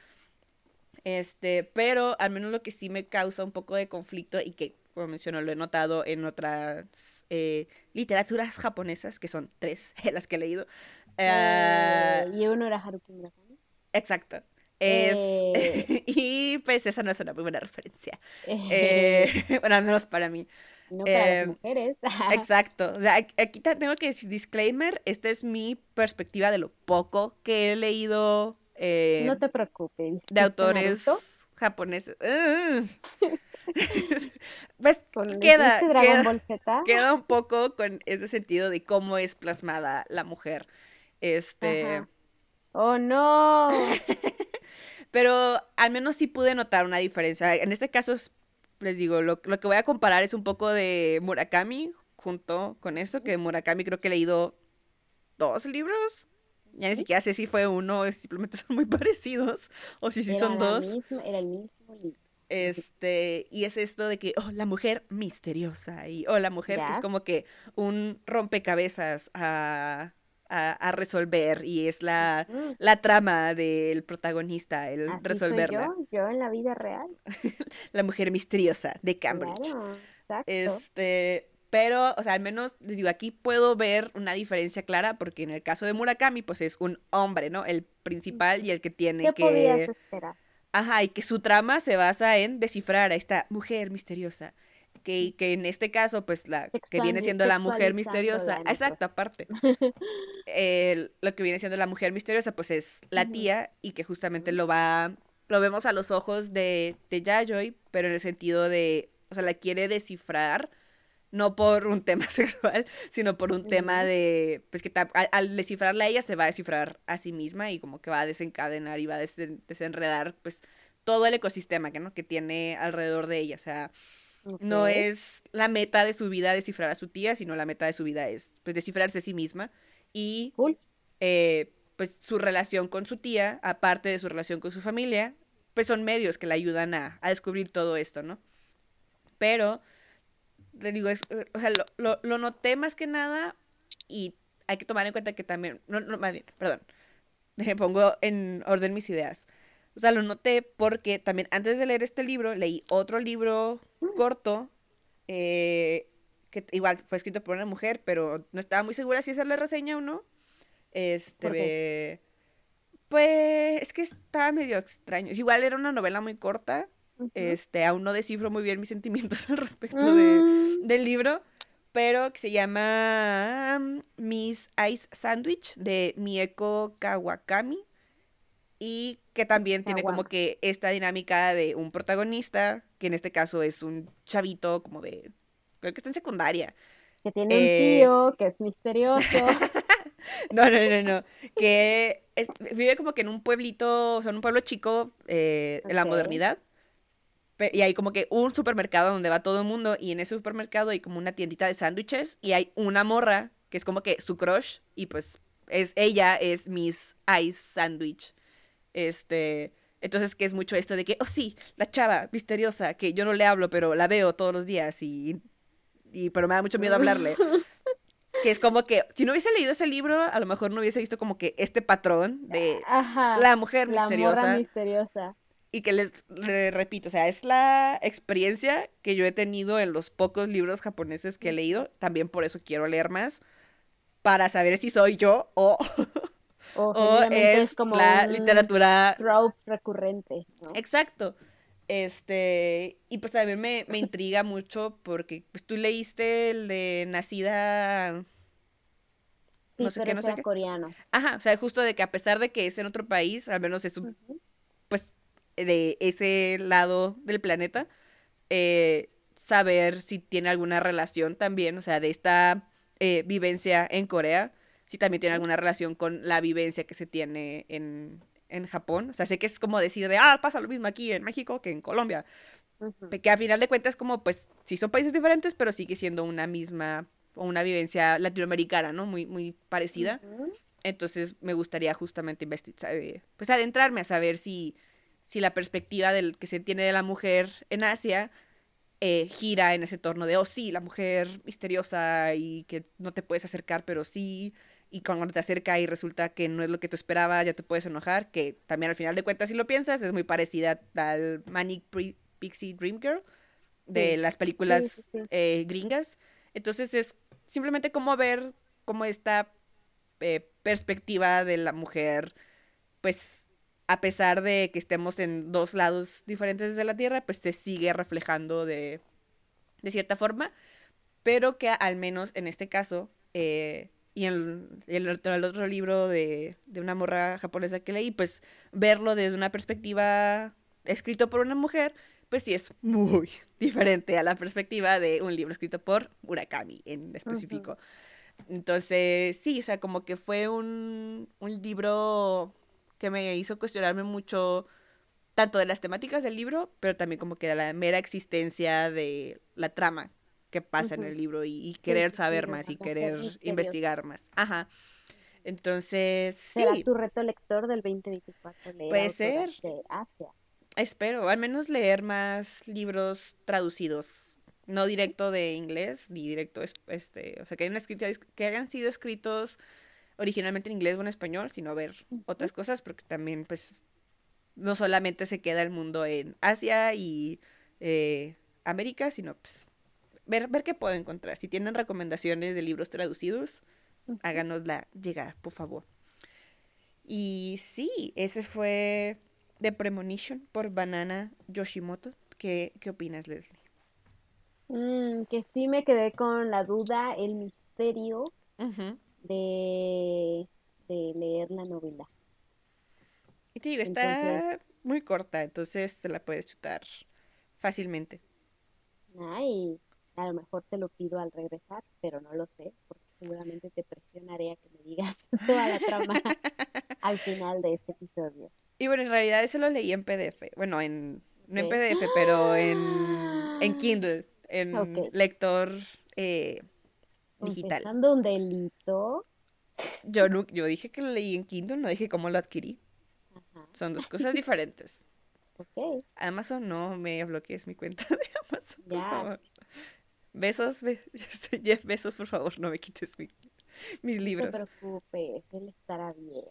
S1: Este, pero al menos lo que sí me causa un poco de conflicto y que como menciono, lo he notado en otras eh, literaturas japonesas, que son tres las que he leído.
S2: Eh, y uno era Haruki Murakami.
S1: Exacto. Es, eh. y pues esa no es una muy buena referencia. bueno, al menos para mí.
S2: No para las mujeres.
S1: exacto. O sea, aquí tengo que decir disclaimer, esta es mi perspectiva de lo poco que he leído.
S2: no te preocupes.
S1: De autores japoneses. pues queda, queda, un poco con ese sentido de cómo es plasmada la mujer. Este.
S2: Oh no.
S1: Pero al menos sí pude notar una diferencia. En este caso, les digo, lo, lo, que voy a comparar es un poco de Murakami junto con eso, que Murakami creo que he leído dos libros. Ya ni siquiera sé si fue uno, simplemente son muy parecidos, o si sí son dos.
S2: era el mismo libro.
S1: Este, y es esto de que, oh, la mujer misteriosa, y, oh, la mujer que es como que un rompecabezas a, a, resolver, y es la, la trama del protagonista, el resolverla.
S2: yo, yo en la vida real.
S1: la mujer misteriosa de Cambridge. Este, pero, o sea, al menos, les digo, aquí puedo ver una diferencia clara, porque en el caso de Murakami, pues es un hombre, ¿no? El principal y el que tiene
S2: ¿Qué
S1: que...
S2: podías esperar?
S1: Ajá, y que su trama se basa en descifrar a esta mujer misteriosa. Que, que en este caso, pues la que viene siendo la mujer misteriosa. Exacto, aparte. lo que viene siendo la mujer misteriosa, pues es la tía, y que justamente lo va. Lo vemos a los ojos de, de Yayoi, pero en el sentido de. O sea, la quiere descifrar no por un tema sexual, sino por un tema de, pues que al, descifrarla a ella se va a descifrar a sí misma y como que va a desencadenar y va a desenredar pues todo el ecosistema que, ¿no? que tiene alrededor de ella, o sea, no es la meta de su vida descifrar a su tía, sino la meta de su vida es pues descifrarse a sí misma y eh, pues su relación con su tía, aparte de su relación con su familia, pues son medios que le ayudan a, a descubrir todo esto, ¿no? Pero le digo, es, eh, o sea, lo, lo, noté más que nada y hay que tomar en cuenta que también, no, no más bien, perdón, me pongo en orden mis ideas. O sea, lo noté porque también antes de leer este libro leí otro libro corto eh, que igual fue escrito por una mujer, pero no estaba muy segura si hacerle reseña o no. Este, pues es que estaba medio extraño. Igual era una novela muy corta. Este, aún no descifro muy bien mis sentimientos al respecto mm. del libro, pero que se llama um, Miss Ice Sandwich de Mieko Kawakami y que también tiene como que esta dinámica de un protagonista, que en este caso es un chavito como de, creo que está en secundaria.
S2: Que tiene un eh, tío, que es misterioso.
S1: no, no, no, no, que vive como que en un pueblito, o sea, en un pueblo chico eh, en la modernidad. Y hay como que un supermercado donde va todo el mundo y en ese supermercado hay como una tiendita de sándwiches y hay una morra que es como que su crush y pues es ella es Miss Ice Sandwich. Este, entonces que es mucho esto de que, oh sí, la chava misteriosa, que yo no le hablo, pero la veo todos los días y, y pero me da mucho miedo hablarle. que es como que, si no hubiese leído ese libro, a lo mejor no hubiese visto como que este patrón de la mujer misteriosa. La
S2: misteriosa.
S1: Y que les, repito, o sea, es la experiencia que yo he tenido en los pocos libros japoneses que he leído. También por eso quiero leer más. Para saber si soy yo o
S2: o, es, como
S1: la literatura
S2: recurrente.
S1: Exacto. Este, y pues también me, me intriga mucho porque pues tú leíste el de Nacida
S2: no sé qué, no sé coreano.
S1: Ajá, o sea, justo de que a pesar de que es en otro país, al menos es un, pues de ese lado del planeta, eh, saber si tiene alguna relación también, o sea, de esta eh, vivencia en Corea si también tiene alguna relación con la vivencia que se tiene en, Japón. O sea, sé que es como decir de, ah, pasa lo mismo aquí en México que en Colombia. Que a final de cuentas como, pues, sí son países diferentes, pero sigue siendo una misma, o una vivencia latinoamericana, ¿no? Muy, muy parecida. Entonces me gustaría justamente investigar, pues adentrarme a saber si, si la perspectiva del que se tiene de la mujer en Asia eh, gira en ese torno de, oh sí, la mujer misteriosa y que no te puedes acercar, pero sí, y cuando te acerca y resulta que no es lo que tú esperabas, ya te puedes enojar, que también al final de cuentas, si lo piensas, es muy parecida al Manic Pixie Dream Girl de las películas eh, gringas. Entonces es simplemente como ver cómo esta eh, perspectiva de la mujer, pues a pesar de que estemos en dos lados diferentes de la Tierra, pues se sigue reflejando de, de cierta forma, pero que al menos en este caso eh, y en el, otro libro de, una morra japonesa que leí, pues verlo desde una perspectiva escrito por una mujer, pues sí es muy diferente a la perspectiva de un libro escrito por Murakami en específico. Entonces, sí, o sea, como que fue un, un libro que me hizo cuestionarme mucho tanto de las temáticas del libro, pero también como que de la mera existencia de la trama qué pasa en el libro y, querer saber más y querer investigar más. Ajá. Entonces,
S2: ¿Será tu reto lector del 2024 leer
S1: Puede ser. Espero, al menos leer más libros traducidos, no directo de inglés, ni directo, este, o sea, que hayan, escrito, que hayan sido escritos originalmente en inglés o en español, sino ver otras cosas, porque también, pues, no solamente se queda el mundo en Asia y eh, América, sino, pues, ver, ver qué puedo encontrar. Si tienen recomendaciones de libros traducidos, háganosla llegar, por favor. Y sí, ese fue The Premonition por Banana Yoshimoto. ¿Qué, qué opinas, Leslie?
S2: Mm, que sí me quedé con la duda, el misterio de, de leer la novela.
S1: Y te digo, está muy corta, entonces te la puedes chutar fácilmente.
S2: Ay, a lo mejor te lo pido al regresar, pero no lo sé, porque seguramente te presionaré a que me digas toda la trama al final de este episodio.
S1: Y bueno, en realidad eso lo leí en PDF. Bueno, en no en PDF, pero en, en Kindle, en lector eh, digital.
S2: un delito?
S1: Yo, no, yo dije que lo leí en Kindle, no dije cómo lo adquirí. Son dos cosas diferentes.
S2: Okay.
S1: Amazon no me bloquees mi cuenta de Amazon, por favor. Besos, Jeff besos, por favor, no me quites mis libros.
S2: No te preocupes, él estará bien.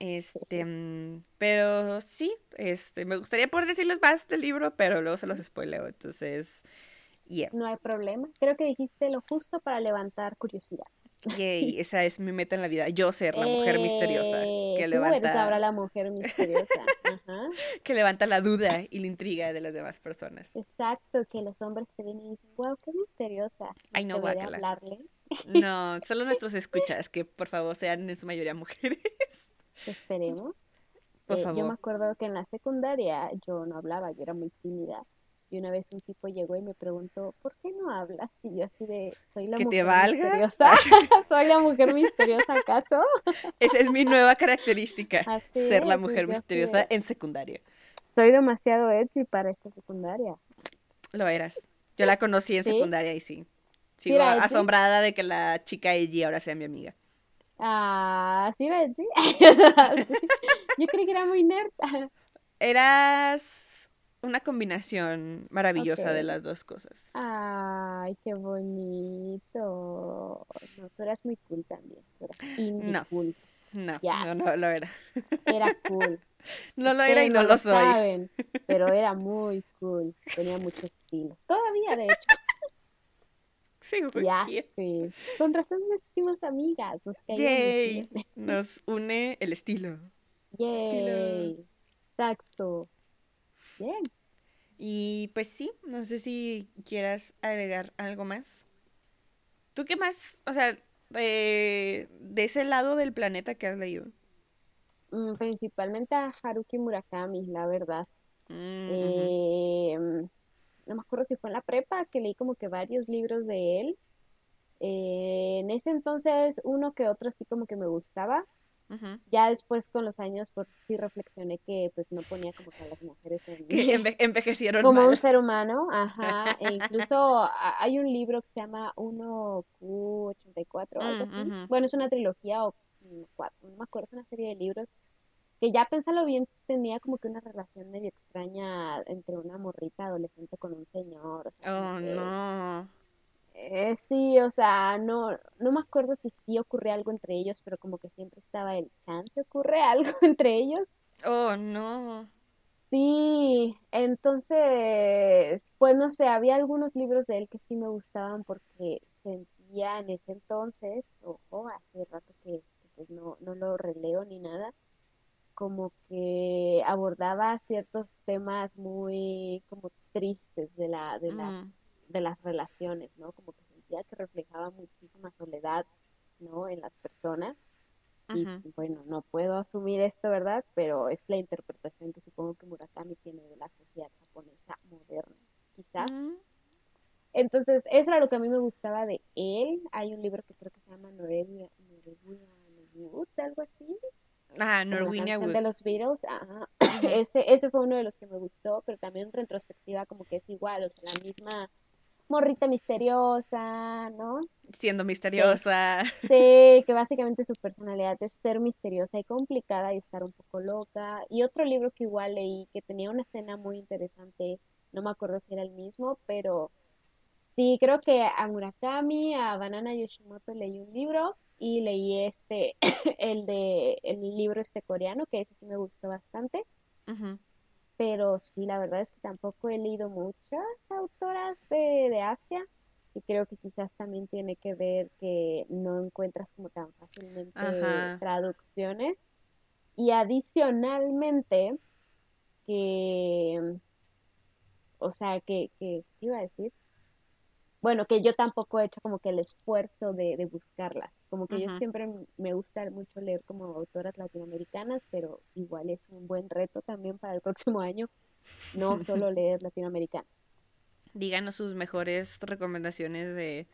S1: Este, mm, pero sí, este, me gustaría poder decirles más del libro, pero luego se los spoileo, entonces, yeah.
S2: No hay problema. Creo que dijiste lo justo para levantar curiosidad.
S1: Yay, esa es mi meta en la vida, yo ser la mujer misteriosa
S2: Eh,
S1: que levanta
S2: ahora la mujer misteriosa. Ajá.
S1: que levanta la duda y la intriga de las demás personas.
S2: Exacto, que los hombres te ven y dicen, wow, qué misteriosa.
S1: Ay, no,
S2: hablarle.
S1: No, solo nuestros escuchas, que por favor sean en su mayoría mujeres.
S2: Esperemos.
S1: Por
S2: Eh, Yo me
S1: favor.
S2: acuerdo que en la secundaria yo no hablaba, yo era muy tímida. Y una vez un tipo llegó y me preguntó, ¿por qué no hablas? Y yo así de, soy la
S1: ¿Que te
S2: mujer
S1: valga?
S2: misteriosa. ¿Soy la mujer misteriosa acaso?
S1: Esa es mi nueva característica,
S2: Así
S1: ser la
S2: es,
S1: mujer misteriosa en secundaria.
S2: Soy demasiado edgy para esta secundaria.
S1: Lo eras. Yo la conocí en
S2: ¿Sí?
S1: secundaria y sí.
S2: ¿Sí
S1: Sigo
S2: edgy?
S1: asombrada de que la chica Eiji ahora sea mi amiga.
S2: Ah, ¿sí era edgy? Sí. Yo creí que era muy nerd.
S1: Eras una combinación maravillosa de
S2: Ok.
S1: las dos cosas.
S2: Ay, qué bonito. No, tú eras muy cool también.
S1: No.
S2: cool.
S1: No, no, no lo era.
S2: Era cool.
S1: No lo era y
S2: Ustedes
S1: no lo soy.
S2: saben, pero era muy cool. Tenía mucho estilo. Todavía, de hecho.
S1: Sí, ¿por
S2: Ya, sí. Con razón nos hicimos amigas. Nos
S1: Yay. Nos une el estilo.
S2: Yay. Exacto. Bien.
S1: Y pues sí, no sé si quieras agregar algo más. ¿Tú qué más? O sea, eh, de ese lado del planeta que has leído.
S2: Mm, Principalmente a Haruki Murakami, la verdad.
S1: Mm.
S2: Eh, no me acuerdo si fue en la prepa que leí como que varios libros de él. Eh, en ese entonces uno que otro sí como que me gustaba. Ya después con los años pues sí reflexioné que pues no ponía como que a las mujeres en-
S1: Que enve- envejecieron
S2: como un ser humano, ajá. E incluso hay un libro que se llama 1Q84 o algo
S1: Mm,
S2: así.
S1: ujú.
S2: Bueno, es una trilogía o cuatro, no me acuerdo, es una serie de libros que ya pénsalo bien, tenía como que una relación medio extraña entre una morrita adolescente con un señor, o sea,
S1: Oh, no.
S2: Eh, sí, o sea, no, no me acuerdo si sí ocurre algo entre ellos, pero como que siempre estaba el chance, ocurre algo entre ellos.
S1: Oh, no.
S2: Sí, entonces, pues no sé, había algunos libros de él que sí me gustaban porque sentía en ese entonces, ojo, hace rato que, que, pues no, no lo releo ni nada, como que abordaba ciertos temas muy como tristes de la, de la,
S1: Mm.
S2: De las relaciones, ¿no? Como que sentía que reflejaba muchísima soledad, ¿no? En las personas. Y bueno, no puedo asumir esto, ¿verdad? Pero es la interpretación que supongo que Murakami tiene de la sociedad japonesa moderna, quizás.
S1: Mm.
S2: Entonces, eso era lo que a mí me gustaba de él. Hay un libro que creo que se llama Norelia, Norelia Wood, algo así.
S1: Ah, Norwegia Wood.
S2: de los Beatles. Ajá. Ese, ese fue uno de los que me gustó, pero también en retrospectiva como que es igual, o sea, la misma morrita misteriosa, ¿no?
S1: Siendo misteriosa.
S2: Sí, que básicamente su personalidad es ser misteriosa y complicada y estar un poco loca. Y otro libro que igual leí que tenía una escena muy interesante, no me acuerdo si era el mismo, pero sí, creo que a Murakami, a Banana Yoshimoto leí un libro y leí este, el de el libro este coreano, que ese sí me gustó bastante.
S1: Ujú.
S2: Pero sí, la verdad es que tampoco he leído muchas autoras de, de Asia y creo que quizás también tiene que ver que no encuentras como tan fácilmente
S1: Ajá.
S2: traducciones. Y adicionalmente, que, o sea, que, que, ¿qué iba a decir? Bueno, que yo tampoco he hecho como que el esfuerzo de, de buscarlas. Como que yo siempre me gusta mucho leer como autoras latinoamericanas, pero igual es un buen reto también para el próximo año, no solo leer latinoamericano.
S1: Díganos sus mejores recomendaciones de, de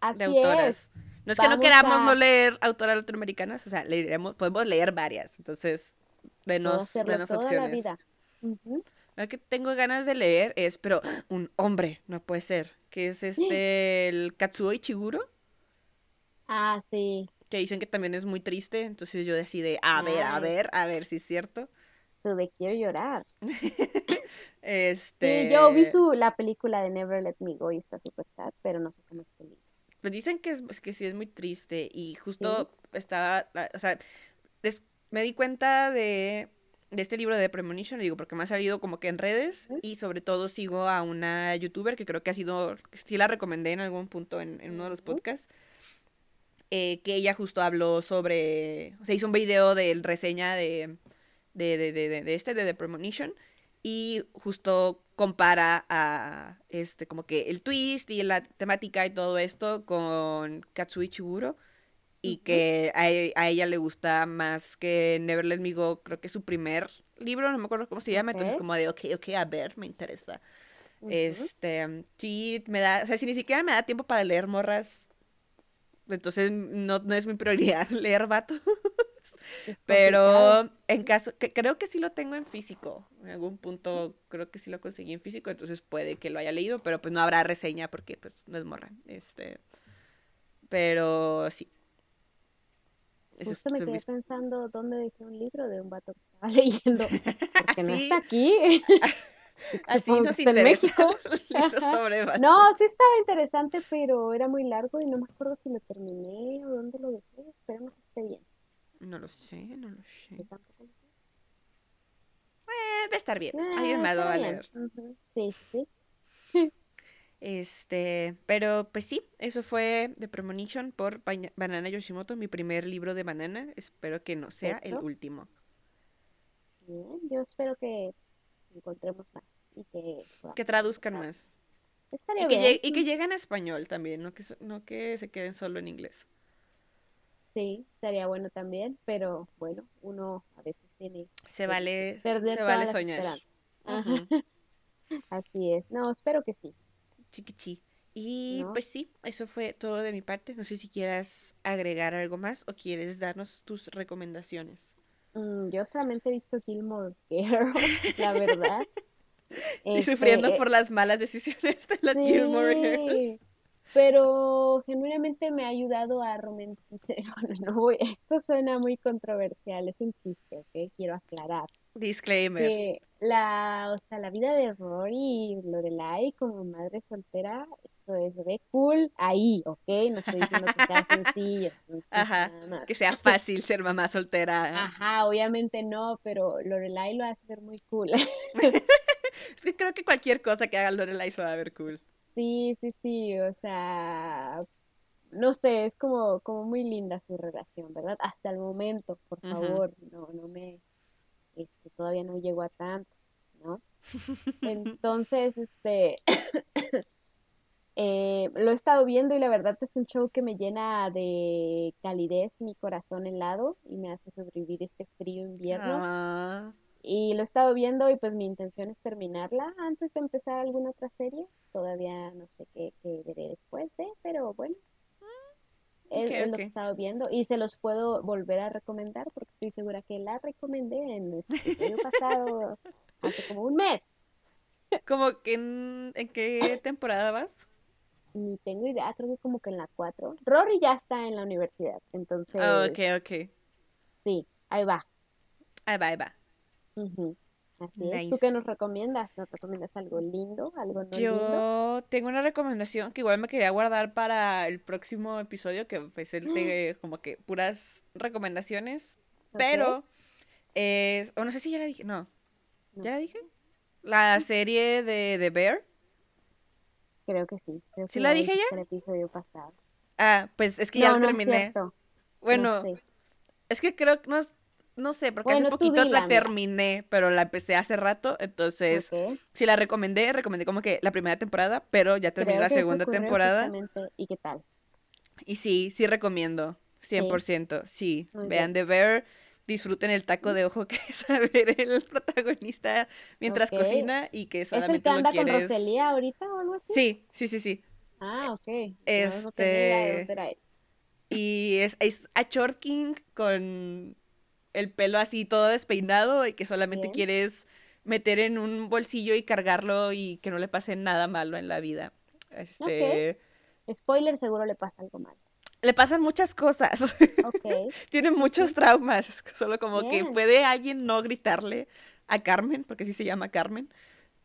S2: Así
S1: autoras.
S2: es.
S1: No es que no queramos
S2: a-
S1: no leer autoras latinoamericanas, o sea, leeremos, podemos leer varias. Entonces, denos, denos
S2: toda la
S1: opciones.
S2: vida. Ujú.
S1: Lo que tengo ganas de leer es, pero un hombre, no puede ser, que es este, el Katsuo Ichiguro,
S2: Ah, sí.
S1: que dicen que también es muy triste, entonces yo decidí, a ver, a ver, a ver si es cierto.
S2: Tú de quiero llorar.
S1: Este,
S2: Sí, yo vi su, la película de Never Let Me Go y está súper sad, pero no sé cómo es el libro.
S1: Pues dicen que, es, que sí es muy triste y justo estaba, o sea, des- me di cuenta de, de este libro de Premonition, digo, porque me ha salido como que en redes y sobre todo sigo a una youtuber que creo que ha sido, sí la recomendé en algún punto en, en uno de los podcasts, eh, que ella justo habló sobre, o sea, hizo un video de reseña de, de, de, de, de este, de The Premonition, y justo compara a este como que el twist y la temática y todo esto con Katsui Chiburo y que a, e, a, ella le gusta más que Never Let Me Go, creo que es su primer libro, no me acuerdo cómo se llama, okay. entonces como de, ok, ok, a ver, me interesa. Uh -huh. Este, sí, me da, o sea, si ni siquiera me da tiempo para leer morras, entonces no, no es mi prioridad leer vato. Pero en caso, que creo que sí lo tengo en físico. En algún punto creo que sí lo conseguí en físico, entonces puede que lo haya leído, pero pues no habrá reseña porque pues no es morra. Este, pero sí.
S2: Eso Justo me quedé mis... pensando dónde dejé un libro de un vato que estaba leyendo. Porque no está aquí.
S1: Así nos interesa en México.
S2: no, sí estaba interesante, pero era muy largo y no me acuerdo si lo terminé o dónde lo dejé. Esperemos que esté bien.
S1: No lo sé, no lo sé. Eh, debe estar bien. Eh, Alguien me dado a leer.
S2: Uh -huh. Sí, sí.
S1: Este, pero pues sí, eso fue The Premonition por Banana Yoshimoto, mi primer libro de banana. Espero que no sea el último.
S2: Bien, yo espero que encontremos más y que,
S1: que traduzcan más.
S2: Estaría
S1: y, que
S2: bien.
S1: y que lleguen a español también, no que, no que se queden solo en inglés.
S2: Sí, estaría bueno también, pero bueno, uno a veces tiene
S1: se vale se vale soñar.
S2: Uh -huh. Así es. No, espero que sí.
S1: Chiquichi. Y ¿No? pues sí, eso fue todo de mi parte. No sé si quieras agregar algo más o quieres darnos tus recomendaciones.
S2: Mm, yo solamente he visto Gilmore Girls, la verdad.
S1: y este, sufriendo eh, por las malas decisiones de las sí, Gilmore Girls.
S2: Pero genuinamente me ha ayudado a romantizar. No, voy, esto suena muy controversial, es un chiste, ¿ok? Quiero aclarar.
S1: Disclaimer.
S2: Que la, o sea, la vida de Rory y Lorelai como madre soltera, eso es, se ve cool ahí, ¿ok? No estoy diciendo que sea sencillo.
S1: Ajá, que sea fácil ser mamá soltera.
S2: Ajá, obviamente no, pero Lorelai lo hace ver muy cool.
S1: es que creo que cualquier cosa que haga Lorelai se va a ver cool.
S2: Sí, sí, sí, o sea, no sé, es como, como muy linda su relación, ¿verdad? Hasta el momento, por favor, no, no me, este, todavía no llego a tanto, ¿no? Entonces, este, eh, lo he estado viendo y la verdad es un show que me llena de calidez mi corazón helado y me hace sobrevivir este frío invierno.
S1: Ah.
S2: Y lo he estado viendo y pues mi intención es terminarla antes de empezar alguna otra serie. Todavía no sé qué, qué veré después de, pero bueno. Es,
S1: okay,
S2: es
S1: okay.
S2: lo que he estado viendo y se los puedo volver a recomendar porque estoy segura que la recomendé en el episodio pasado hace como un mes.
S1: ¿Como que en, en qué temporada vas?
S2: Ni tengo idea, creo que como que en la 4. Rory ya está en la universidad, entonces...
S1: Oh, ok, ok.
S2: Sí, ahí va.
S1: Ahí va, ahí va.
S2: Uh -huh. Así nice. es. ¿Tú qué nos recomiendas? ¿Nos recomiendas algo lindo? ¿Algo no
S1: Yo
S2: lindo?
S1: tengo una recomendación que igual me quería guardar para el próximo episodio, que pues el de como que puras recomendaciones. Okay. Pero, eh, o no sé si ya la dije, no. no. ¿Ya la dije? La serie de The Bear.
S2: Creo que sí. Creo que
S1: ¿Sí la dije ya?
S2: El episodio pasado.
S1: Ah, pues es que
S2: no,
S1: ya lo
S2: no
S1: terminé.
S2: Es
S1: bueno,
S2: no sé.
S1: es que creo que no, no sé, porque
S2: bueno,
S1: hace poquito la terminé, pero la empecé hace rato, entonces
S2: okay.
S1: si la recomendé, recomendé como que la primera temporada, pero ya terminé
S2: Creo
S1: la segunda temporada.
S2: ¿Y qué tal?
S1: Y sí, sí recomiendo, 100%, sí. sí. Vean The Bear, disfruten el taco de ojo que es a ver el protagonista mientras
S2: okay.
S1: cocina y que solamente
S2: ¿Es el que anda
S1: lo quieres...
S2: con Rosalía ahorita o algo así?
S1: Sí, sí, sí, sí.
S2: Ah, ok.
S1: Este... No, y es, es a Short King con el pelo así todo despeinado y que solamente Bien. quieres meter en un bolsillo y cargarlo y que no le pase nada malo en la vida. Este...
S2: Okay. Spoiler, seguro le pasa algo malo.
S1: Le pasan muchas cosas.
S2: Okay.
S1: Tiene muchos traumas. Solo como Bien. que puede alguien no gritarle a Carmen, porque sí se llama Carmen.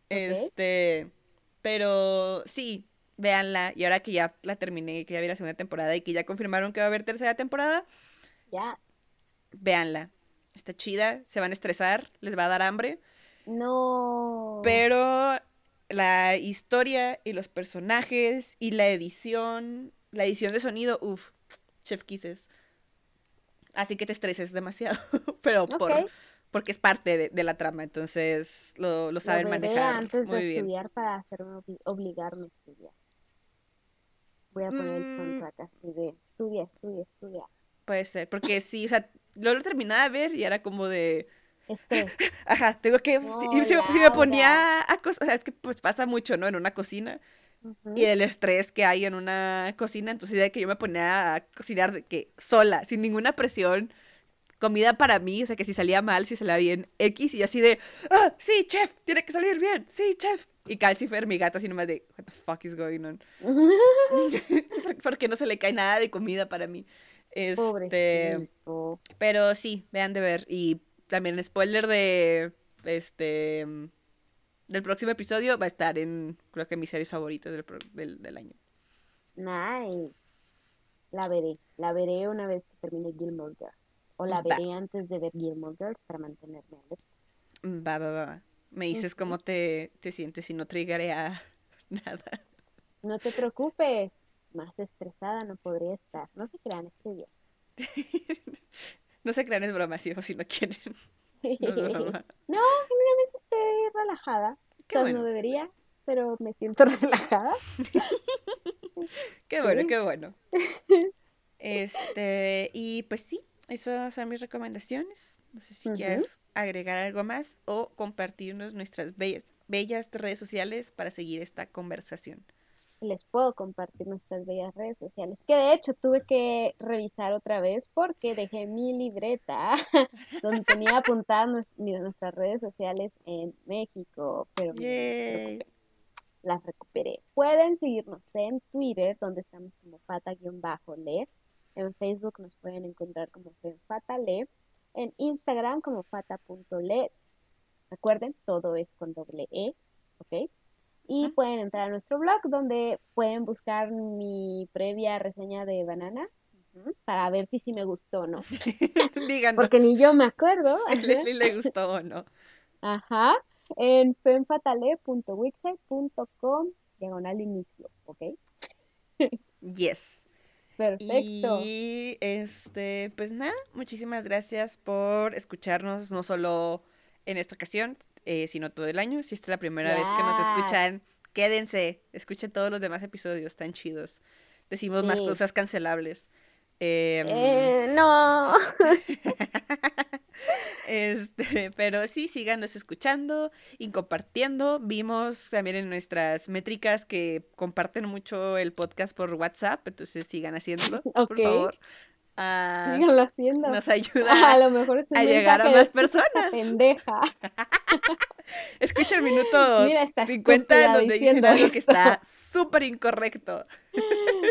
S1: Okay. Este, pero sí, véanla. Y ahora que ya la terminé, que ya vi la segunda temporada y que ya confirmaron que va a haber tercera temporada,
S2: ya.
S1: Véanla Está chida, se van a estresar, les va a dar hambre.
S2: No.
S1: Pero la historia y los personajes y la edición, la edición de sonido, uff, chef kisses. Así que te estreses demasiado, pero por, porque es parte de, la trama, entonces lo, lo saben manejar.
S2: antes de estudiar para hacerme obligarme a estudiar. Voy a poner el mm. soundtrack así de estudia, estudia, estudia.
S1: Puede ser, porque sí, o sea, lo, lo terminaba de ver y era como de...
S2: Este.
S1: Ajá, tengo que... si, me ponía a cosas, o sea, es que pues pasa mucho, ¿no? En una cocina. Y el estrés que hay en una cocina, entonces de que yo me ponía a cocinar de que sola, sin ninguna presión, comida para mí, o sea, que si salía mal, si salía bien, X, y así de, ah, sí, chef, tiene que salir bien, sí, chef. Y Calcifer, mi gata, así nomás de, what the fuck is going on? Porque no se le cae nada de comida para mí. Este, pero sí, vean de ver. Y también spoiler de, este, del próximo episodio va a estar en, creo que mis series favoritas del, del, año.
S2: Nice. La veré, la veré una vez que termine Gilmore Girls. O la veré antes de ver Gilmore Girls para mantenerme alerta.
S1: Va, va, va. Me dices cómo te, te sientes y no a nada.
S2: No te preocupes. Más estresada no podría estar. No se crean, estoy bien.
S1: no se crean, es broma, si no quieren.
S2: No, generalmente estoy relajada. No debería, pero me siento relajada.
S1: qué bueno, qué bueno. Este, y pues sí, esas son mis recomendaciones. No sé si quieres agregar algo más o compartirnos nuestras bellas, bellas redes sociales para seguir esta conversación.
S2: Les puedo compartir nuestras bellas redes sociales, que de hecho tuve que revisar otra vez porque dejé mi libreta donde tenía apuntadas nuestras redes sociales en México, pero las recuperé. Pueden seguirnos en Twitter, donde estamos como fata-le en Facebook nos pueden encontrar como FenFatale. En Instagram como fata.le. Recuerden, todo es con doble E. ¿Ok? Y pueden entrar a nuestro blog donde pueden buscar mi previa reseña de banana para ver si sí me gustó o no.
S1: Díganos.
S2: Porque ni yo me acuerdo.
S1: Si le gustó o no.
S2: Ajá. En femfatale.wixsite.com diagonal inicio, ¿ok?
S1: yes.
S2: Perfecto.
S1: Y este, pues nada, muchísimas gracias por escucharnos, no solo en esta ocasión, eh, sino todo el año. Si esta es la primera vez que nos escuchan, quédense, escuchen todos los demás episodios tan chidos. Decimos más cosas cancelables.
S2: Em, eh, no.
S1: Este, pero sí, síganos escuchando y compartiendo. Vimos también en nuestras métricas que comparten mucho el podcast por WhatsApp, entonces sigan haciéndolo, por favor.
S2: Haciendo.
S1: Nos ayuda a, lo mejor a llegar a más personas.
S2: Pendeja.
S1: Escucha el minuto 50 donde dicen algo que está súper incorrecto.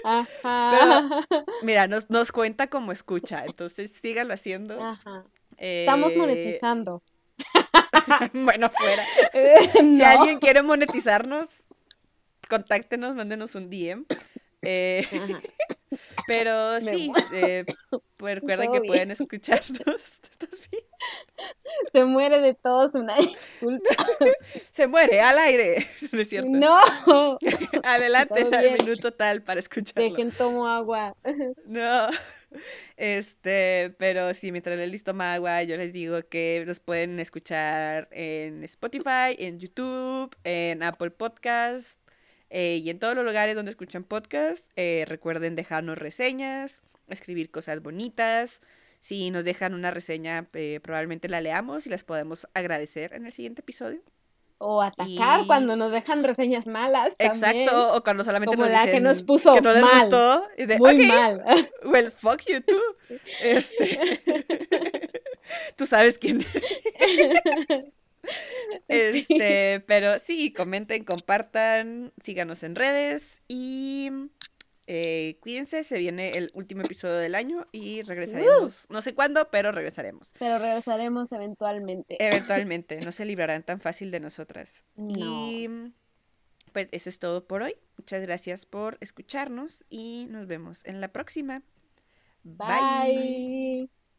S2: Ajá.
S1: mira, nos, nos cuenta como escucha, entonces síganlo haciendo.
S2: Ajá. Estamos eh, monetizando.
S1: bueno, fuera. Si alguien quiere monetizarnos, contáctenos, mándenos un DM. Eh, pero sí, eh, pues recuerden que pueden escucharnos. ¿Estás bien?
S2: Se muere de todos una disculpa.
S1: Se muere al aire, ¿no es cierto?
S2: No.
S1: Adelante al minuto tal para escucharlo.
S2: Dejen tomo agua.
S1: No. Este, pero sí, mientras les listo agua, yo les digo que los pueden escuchar en Spotify, en YouTube, en Apple Podcast eh, y en todos los lugares donde escuchan podcast. Eh, recuerden dejarnos reseñas, escribir cosas bonitas. Si nos dejan una reseña, eh, probablemente la leamos y las podemos agradecer en el siguiente episodio
S2: o atacar cuando nos dejan reseñas malas.
S1: Exacto, o cuando solamente
S2: Como
S1: nos
S2: la que nos puso
S1: que no les
S2: mal.
S1: gustó.
S2: Muy mal.
S1: Well, fuck you too. Este. Tú sabes quién Este, pero sí, comenten, compartan, síganos en redes y eh, cuídense, se viene el último episodio del año y regresaremos. No sé cuándo, pero regresaremos.
S2: Pero regresaremos eventualmente.
S1: Eventualmente, no se librarán tan fácil de nosotras. Y pues eso es todo por hoy. Muchas gracias por escucharnos y nos vemos en la próxima.
S2: Bye.